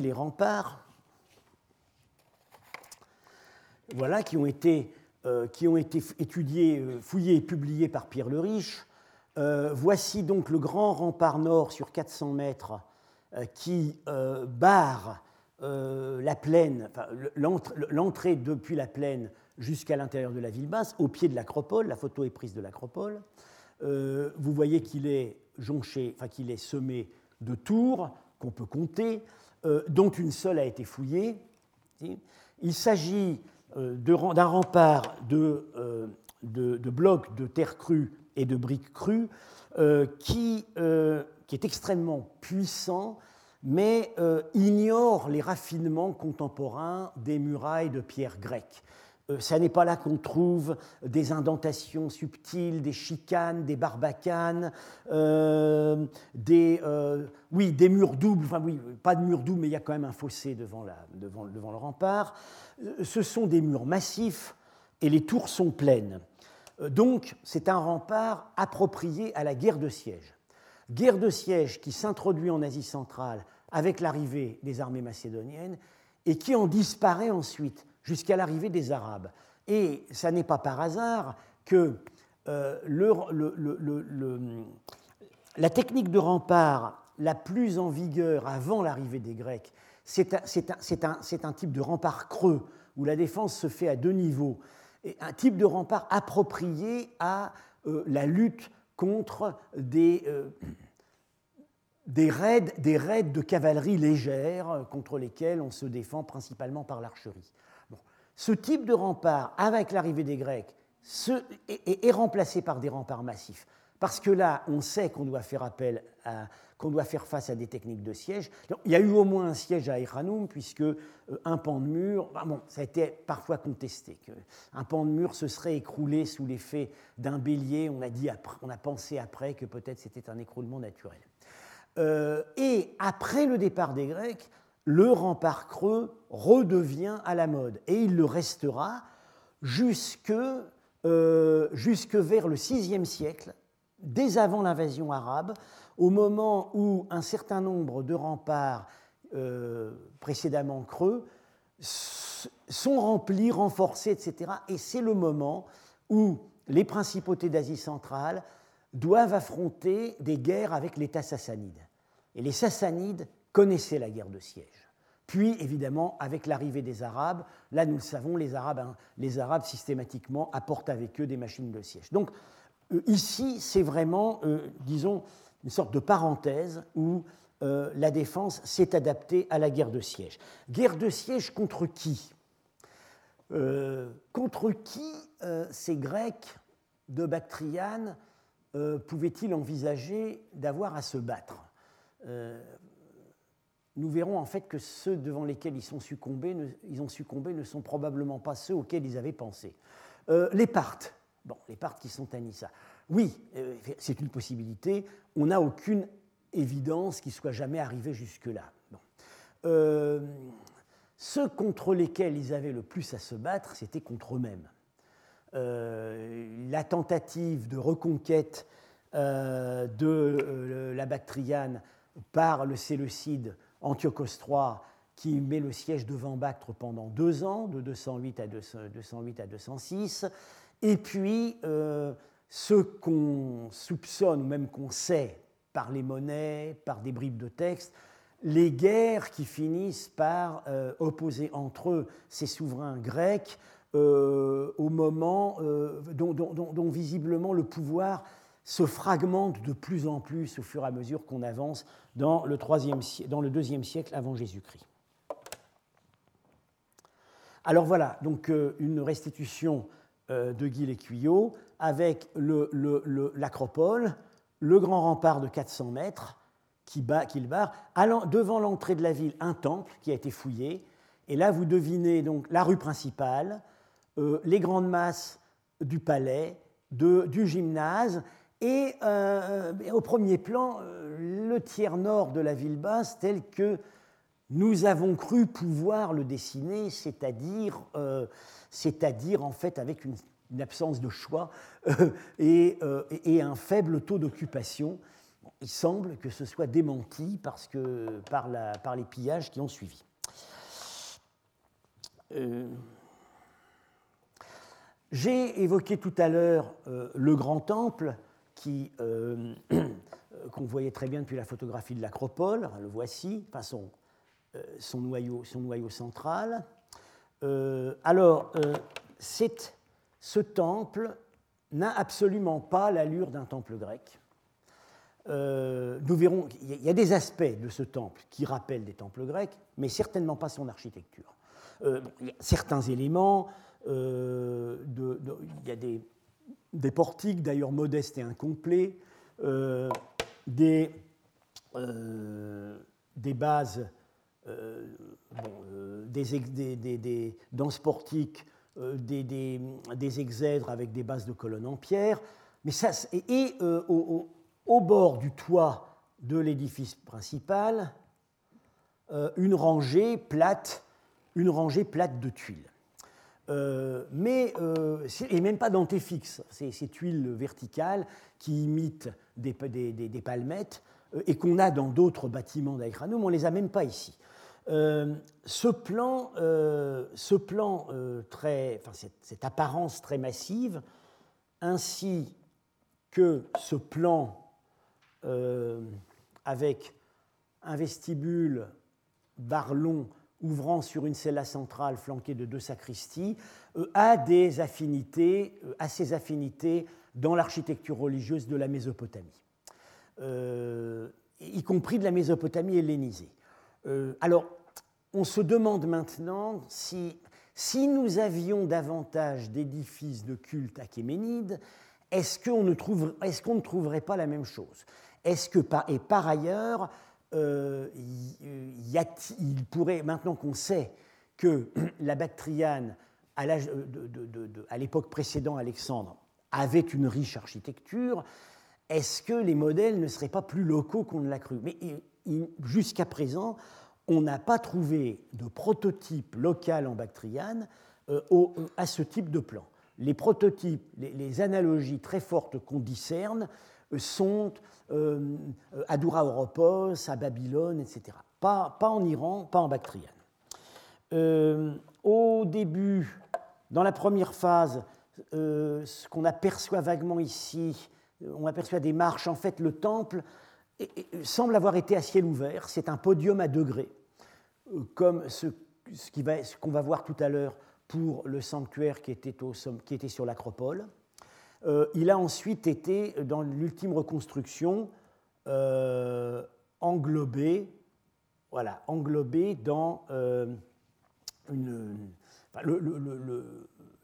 les remparts, voilà, qui ont été, euh, étudiés, fouillés et publiés par Pierre le Riche. voici donc le grand rempart nord sur 400 mètres qui barre la plaine, l'entrée depuis la plaine jusqu'à l'intérieur de la ville basse, au pied de l'acropole. La photo est prise de l'acropole. Euh, vous voyez qu'il est jonché, enfin qu'il est semé de tours qu'on peut compter, euh, dont une seule a été fouillée. Il s'agit d'un rempart de, de, blocs de terre crue et de briques crues qui, est extrêmement puissant mais euh, ignore les raffinements contemporains des murailles de pierre grecque. Euh, ce n'est pas là qu'on trouve des indentations subtiles, des chicanes, des barbacanes, euh, des, oui, des murs doubles, enfin oui, pas de murs doubles, mais il y a quand même un fossé devant, devant, devant le rempart. Ce sont des murs massifs et les tours sont pleines. Donc c'est un rempart approprié à la guerre de siège. Guerre de siège qui s'introduit en Asie centrale avec l'arrivée des armées macédoniennes et qui en disparaît ensuite jusqu'à l'arrivée des Arabes. Et ça n'est pas par hasard que euh, la technique de rempart la plus en vigueur avant l'arrivée des Grecs, c'est un, type de rempart creux où la défense se fait à deux niveaux, et un type de rempart approprié à euh, la lutte contre euh, des raids, des raids de cavalerie légère contre lesquels on se défend principalement par l'archerie. Ce type de rempart, avec l'arrivée des Grecs, est, remplacé par des remparts massifs. Parce que là, on sait qu'on doit faire appel qu'on doit faire face à des techniques de siège. il y a eu au moins un siège à Eranum, puisque euh, un pan de mur, bon, ça a été parfois contesté, un pan de mur se serait écroulé sous l'effet d'un bélier. On a, dit on a pensé après que peut-être c'était un écroulement naturel. Euh, et après le départ des Grecs, le rempart creux redevient à la mode. Et il le restera jusque, euh, vers le VIe siècle, dès avant l'invasion arabe, au moment où un certain nombre de remparts euh, précédemment creux sont remplis, renforcés, etc. Et c'est le moment où les principautés d'Asie centrale doivent affronter des guerres avec l'État sassanide. Et les Sassanides connaissaient la guerre de siège. Puis, évidemment, avec l'arrivée des Arabes, là, nous le savons, les Arabes, hein, systématiquement apportent avec eux des machines de siège. Donc, euh, ici, c'est vraiment, euh, disons, une sorte de parenthèse où euh, la défense s'est adaptée à la guerre de siège. Guerre de siège contre qui? Contre qui ces Grecs de Bactriane pouvaient-ils envisager d'avoir à se battre? Nous verrons en fait que ceux devant lesquels ils, ils ont succombé ne sont probablement pas ceux auxquels ils avaient pensé. les Parthes, bon, les Parthes qui sont à Nissa. Oui, c'est une possibilité. On n'a aucune évidence qui soit jamais arrivé jusque-là. Euh, ceux contre lesquels ils avaient le plus à se battre, c'était contre eux-mêmes. Euh, la tentative de reconquête euh, de la Bactriane par le Séleucide Antiochos III, qui met le siège devant Bactre pendant deux ans, de 208 à, 208 à 206, et puis ceux qu'on soupçonne ou même qu'on sait par les monnaies, par des bribes de texte, les guerres qui finissent par euh, opposer entre eux ces souverains grecs euh, au moment euh, dont, visiblement le pouvoir se fragmente de plus en plus au fur et à mesure qu'on avance dans le, le deuxième siècle avant Jésus-Christ. Alors voilà, donc une restitution de Guy Lécuyot avec l'acropole, le grand rempart de 400 mètres qui barre, devant l'entrée de la ville, un temple qui a été fouillé. Et là, vous devinez donc la rue principale, euh, les grandes masses du palais, du gymnase, et euh, au premier plan, euh, le tiers nord de la ville basse tel que nous avons cru pouvoir le dessiner, c'est-à-dire, c'est-à-dire en fait avec une absence de choix euh, euh, et, un faible taux d'occupation. Il semble que ce soit démenti parce que, par, les pillages qui ont suivi. Euh, j'ai évoqué tout à l'heure le grand temple qui, qu'on voyait très bien depuis la photographie de l'acropole, le voici, enfin son, noyau, central. alors, c'est ce temple n'a absolument pas l'allure d'un temple grec. Euh, nous verrons qu'il y a des aspects de ce temple qui rappellent des temples grecs, mais certainement pas son architecture. Euh, il y a certains éléments, euh, il y a des, portiques, d'ailleurs modestes et incomplets, des, des bases, des, dans ce portique, euh, des, exèdres avec des bases de colonnes en pierre. Mais ça, et, euh, au, bord du toit de l'édifice principal, euh, une rangée plate, une rangée plate de tuiles. Mais, et même pas dentéfixe, c'est ces tuiles verticales qui imitent des, des palmettes et qu'on a dans d'autres bâtiments d'Aïkranum, on ne les a même pas ici. Euh, ce plan, euh, ce plan euh, très, enfin, cette, apparence très massive, ainsi que ce plan avec un vestibule barlon ouvrant sur une cella centrale flanquée de deux sacristies, a des affinités, a ses affinités dans l'architecture religieuse de la Mésopotamie, y compris de la Mésopotamie hellénisée. alors, on se demande maintenant si, si nous avions davantage d'édifices de culte achéménides, est-ce qu'on ne, ne, trouverait pas la même chose? Est-ce que, et par ailleurs, euh, y il pourrait, maintenant qu'on sait que la Bactriane, à l'époque précédente Alexandre, avait une riche architecture, est-ce que les modèles ne seraient pas plus locaux qu'on ne l'a cru? Mais jusqu'à présent, on n'a pas trouvé de prototype local en Bactriane euh, à ce type de plan. Les prototypes, les, analogies très fortes qu'on discerne euh, sont euh, à Doura Oropos, à Babylone, etc. Pas, en Iran, pas en Bactriane. au début, dans la première phase, ce qu'on aperçoit vaguement ici, on aperçoit des marches, en fait le temple semble avoir été à ciel ouvert. C'est un podium à degrés, euh, comme ce, qu'on va, voir tout à l'heure pour le sanctuaire qui était sur l'acropole. Euh, il a ensuite été, dans l'ultime reconstruction, euh, englobé, voilà, englobé dans une,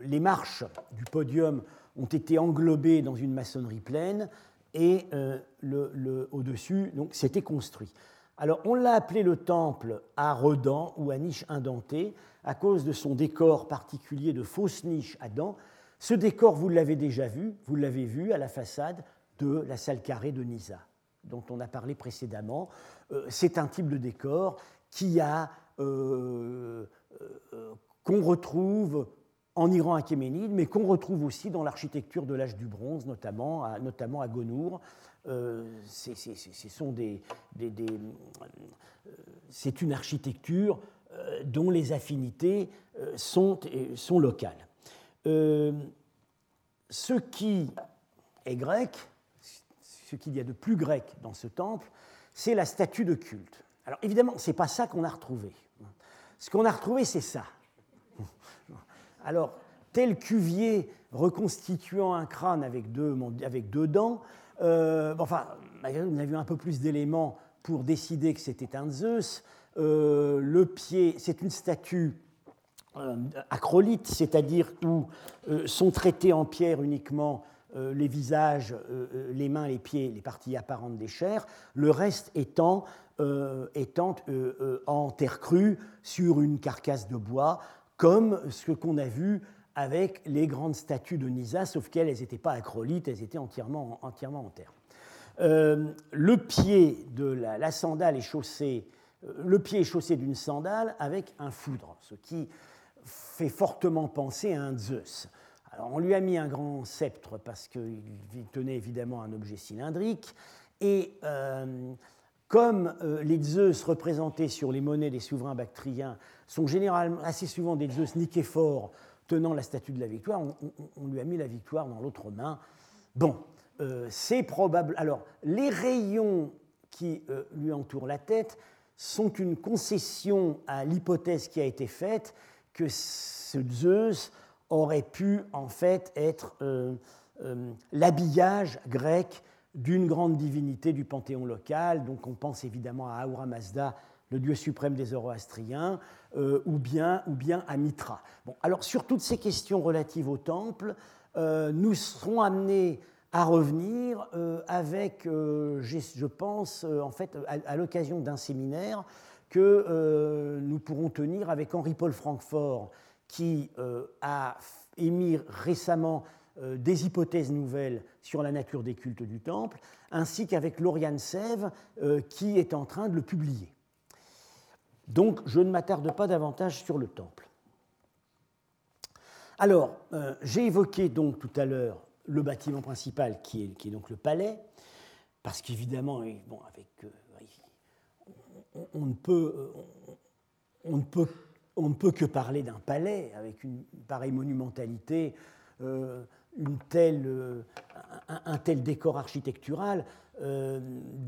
les marches du podium ont été englobées dans une maçonnerie pleine et au-dessus, donc, c'était construit. Alors, on l'a appelé le temple à redans ou à niche indentée à cause de son décor particulier de fausses niches à dents. Ce décor, vous l'avez déjà vu, vous l'avez vu à la façade de la salle carrée de Nisa, dont on a parlé précédemment. Euh, c'est un type de décor euh, euh, qu'on retrouve en Iran achéménide, mais qu'on retrouve aussi dans l'architecture de l'âge du bronze, notamment à, Gonour. c'est une architecture dont les affinités sont locales. Ce qui est grec, ce qu'il y a de plus grec dans ce temple, c'est la statue de culte. Alors évidemment, ce n'est pas ça qu'on a retrouvé. Ce qu'on a retrouvé, c'est ça. Alors, tel Cuvier reconstituant un crâne avec deux, dents, euh, enfin, on a un peu plus d'éléments pour décider que c'était un Zeus. Euh, le pied, c'est une statue euh, acrolite, c'est-à-dire où sont traités en pierre uniquement euh, les visages, euh, euh, les mains, les pieds, les parties apparentes des chairs, le reste étant, en terre crue sur une carcasse de bois, comme ce qu'on a vu avec les grandes statues de Nisa, sauf qu'elles n'étaient pas acrolites, elles étaient entièrement, entièrement en terre. le pied de la, sandale est chaussé, le pied est chaussé d'une sandale avec un foudre, ce qui fortement penser à un Zeus on lui a mis un grand sceptre parce qu'il tenait évidemment un objet cylindrique. Et euh, comme euh, les Zeus représentés sur les monnaies des souverains bactriens sont généralement assez souvent des Zeus niképhores tenant la statue de la victoire, on, lui a mis la victoire dans l'autre main. Bon, euh, c'est probable. Alors, les rayons qui lui entourent la tête sont une concession à l'hypothèse qui a été faite que ce Zeus aurait pu en fait être euh, euh, l'habillage grec d'une grande divinité du panthéon local. Donc on pense évidemment à Ahura Mazda, le dieu suprême des Zoroastriens, euh, ou, bien, ou bien à Mitra. Bon, alors sur toutes ces questions relatives au temple, nous serons amenés à revenir avec, je pense, en fait, à, l'occasion d'un séminaire que nous pourrons tenir avec Henri-Paul Francfort qui euh, a émis récemment euh, des hypothèses nouvelles sur la nature des cultes du temple, ainsi qu'avec Lauriane Sève, euh, qui est en train de le publier. Donc, je ne m'attarde pas davantage sur le temple. Alors, j'ai évoqué donc tout à l'heure le bâtiment principal, qui est, qui est donc le palais, parce qu'évidemment, bon, avec, on, ne peut, on, ne peut on ne peut que parler d'un palais avec une pareille monumentalité, euh, une telle, euh, un, tel décor architectural. Euh,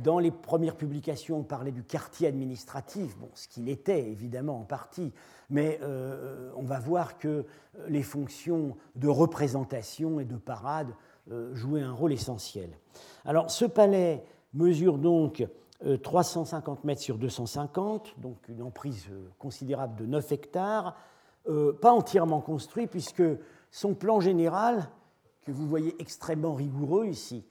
dans les premières publications, on parlait du quartier administratif, bon, ce qu'il était évidemment en partie, mais on va voir que les fonctions de représentation et de parade jouaient un rôle essentiel. Alors ce palais mesure donc 350 euh, mètres sur 250, donc une emprise euh, considérable de 9 hectares, euh, pas entièrement construit puisque son plan général, que vous voyez extrêmement rigoureux ici,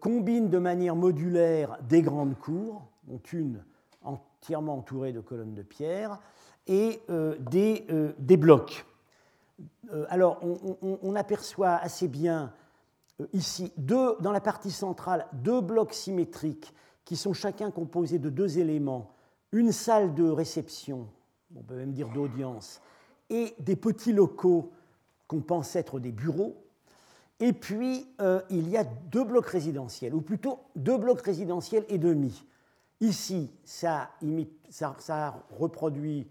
combine de manière modulaire des grandes cours, dont une entièrement entourée de colonnes de pierre, et des, blocs. alors, on, on, aperçoit assez bien ici, deux, dans la partie centrale, deux blocs symétriques qui sont chacun composés de deux éléments, une salle de réception, on peut même dire d'audience, et des petits locaux qu'on pense être des bureaux. Et puis, euh, il y a deux blocs résidentiels, ou plutôt deux blocs résidentiels et demi. Ici, ça, ça, reproduit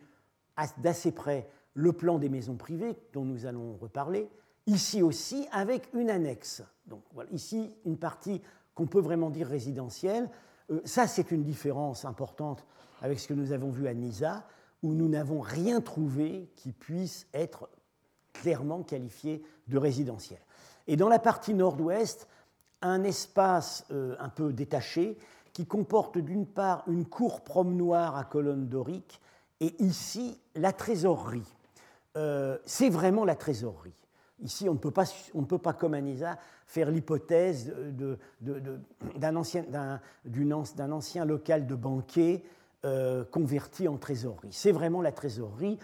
d'assez près le plan des maisons privées dont nous allons reparler. Ici aussi, avec une annexe. Donc voilà, ici, une partie qu'on peut vraiment dire résidentielle, ça, c'est une différence importante avec ce que nous avons vu à Nisa, où nous n'avons rien trouvé qui puisse être clairement qualifié de résidentiel. Et dans la partie nord-ouest, un espace euh, un peu détaché qui comporte d'une part une cour promenoire à colonnes doriques et ici la trésorerie. c'est vraiment la trésorerie. Ici, on ne peut pas, comme Anisa, faire l'hypothèse d'un ancien, local de banquier euh, converti en trésorerie. C'est vraiment la trésorerie.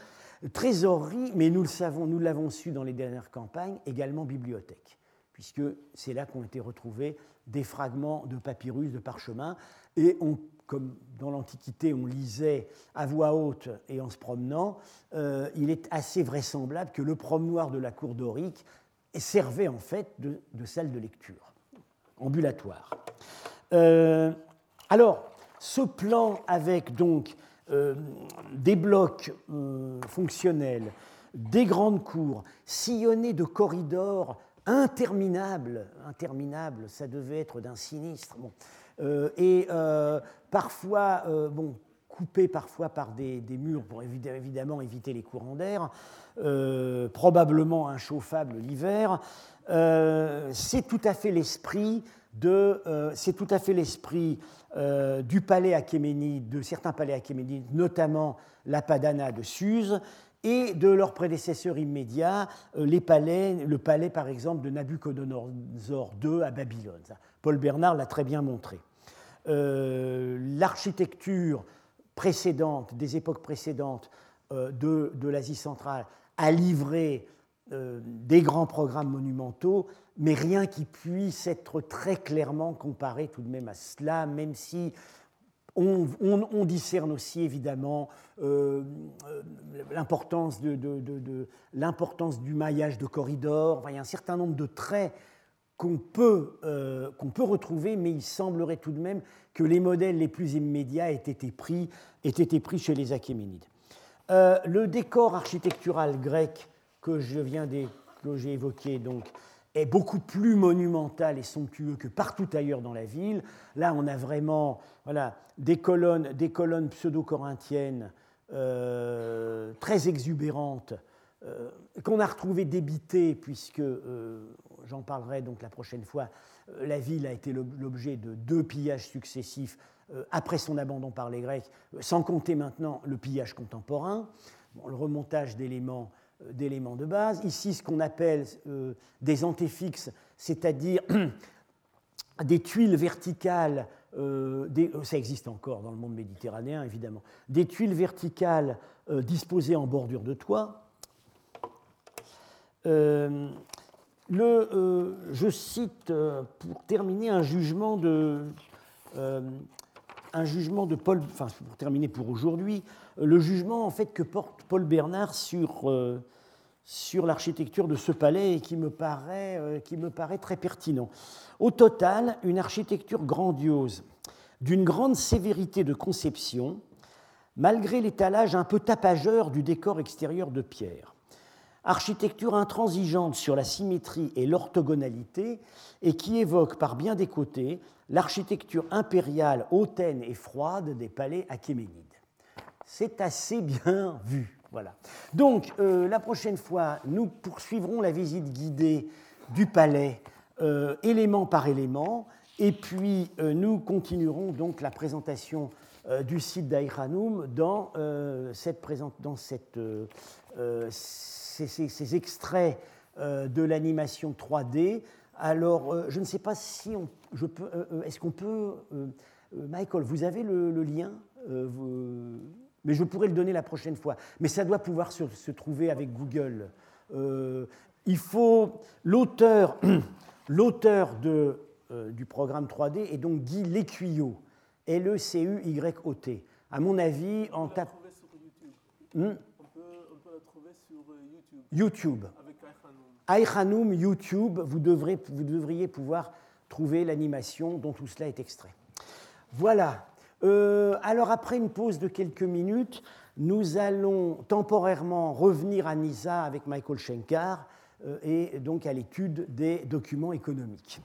Trésorerie, mais nous le savons, nous l'avons su dans les dernières campagnes, également bibliothèque, puisque c'est là qu'ont été retrouvés des fragments de papyrus, de parchemin, et on, comme dans l'Antiquité on lisait à voix haute et en se promenant, euh, il est assez vraisemblable que le promenoir de la cour dorique servait en fait de, salle de lecture ambulatoire. Euh, alors, ce plan avec donc euh, des blocs fonctionnels, des grandes cours, sillonnés de corridors interminables, interminables, ça devait être d'un sinistre. Et parfois, bon, coupé parfois par des, murs pour évidemment éviter les courants d'air, euh, probablement inchauffable l'hiver. Euh, c'est tout à fait l'esprit de, euh, c'est tout à fait l'esprit du palais achéménide, de certains palais achéménides, notamment la Padana de Suse, et de leurs prédécesseurs immédiats, les palais, le palais par exemple de Nabucodonosor II à Babylone. Paul Bernard l'a très bien montré. L'architecture précédentes, des époques précédentes euh, de, de l'Asie centrale, a livré euh, des grands programmes monumentaux, mais rien qui puisse être très clairement comparé tout de même à cela, même si on, discerne aussi évidemment euh, l'importance du maillage de corridors. il y a un certain nombre de traits qu'on peut, qu'on peut retrouver, mais il semblerait tout de même que les modèles les plus immédiats aient été pris, aient été pris chez les Achéménides. Euh, le décor architectural grec que j'ai évoqué donc, est beaucoup plus monumental et somptueux que partout ailleurs dans la ville. Là, on a vraiment voilà, des colonnes, des colonnes pseudo-corinthiennes euh, très exubérantes euh, qu'on a retrouvées débitées, puisque j'en parlerai donc la prochaine fois, euh, la ville a été l'objet de deux pillages successifs euh, après son abandon par les Grecs, euh, sans compter maintenant le pillage contemporain, le remontage d'éléments d'éléments de base. Ici, ce qu'on appelle des antéfixes, c'est-à-dire des tuiles verticales, ça existe encore dans le monde méditerranéen évidemment, des tuiles verticales disposées en bordure de toit. Euh, je cite euh, pour terminer un jugement de, euh, Paul, pour terminer pour aujourd'hui, le jugement en fait que porte Paul Bernard sur, sur l'architecture de ce palais et qui me, paraît, qui me paraît très pertinent. Au total, une architecture grandiose, d'une grande sévérité de conception, malgré l'étalage un peu tapageur du décor extérieur de pierre architecture intransigeante sur la symétrie et l'orthogonalité, et qui évoque par bien des côtés l'architecture impériale hautaine et froide des palais achéménides. C'est assez bien vu. Voilà. Donc, euh, la prochaine fois, nous poursuivrons la visite guidée du palais, euh, élément par élément, et puis euh, nous continuerons donc la présentation du site d'Aïranoum dans cette, dans cette ces, extraits euh, de l'animation 3D. Alors, euh, je ne sais pas si on, je peux, euh, est-ce qu'on peut, Michael, vous avez le, lien mais je pourrais le donner la prochaine fois. Mais ça doit pouvoir se, trouver avec Google. il faut l'auteur, l'auteur de, du programme 3D est donc Guy Lécuyot, L-E-C-U-Y-O-T. À mon avis, en tapant. YouTube. Aïchanoum, YouTube, vous, devrez, vous devriez pouvoir trouver l'animation dont tout cela est extrait. Voilà. Euh, alors après une pause de quelques minutes, nous allons temporairement revenir à Nisa avec Michael Schenkar euh, et donc à l'étude des documents économiques.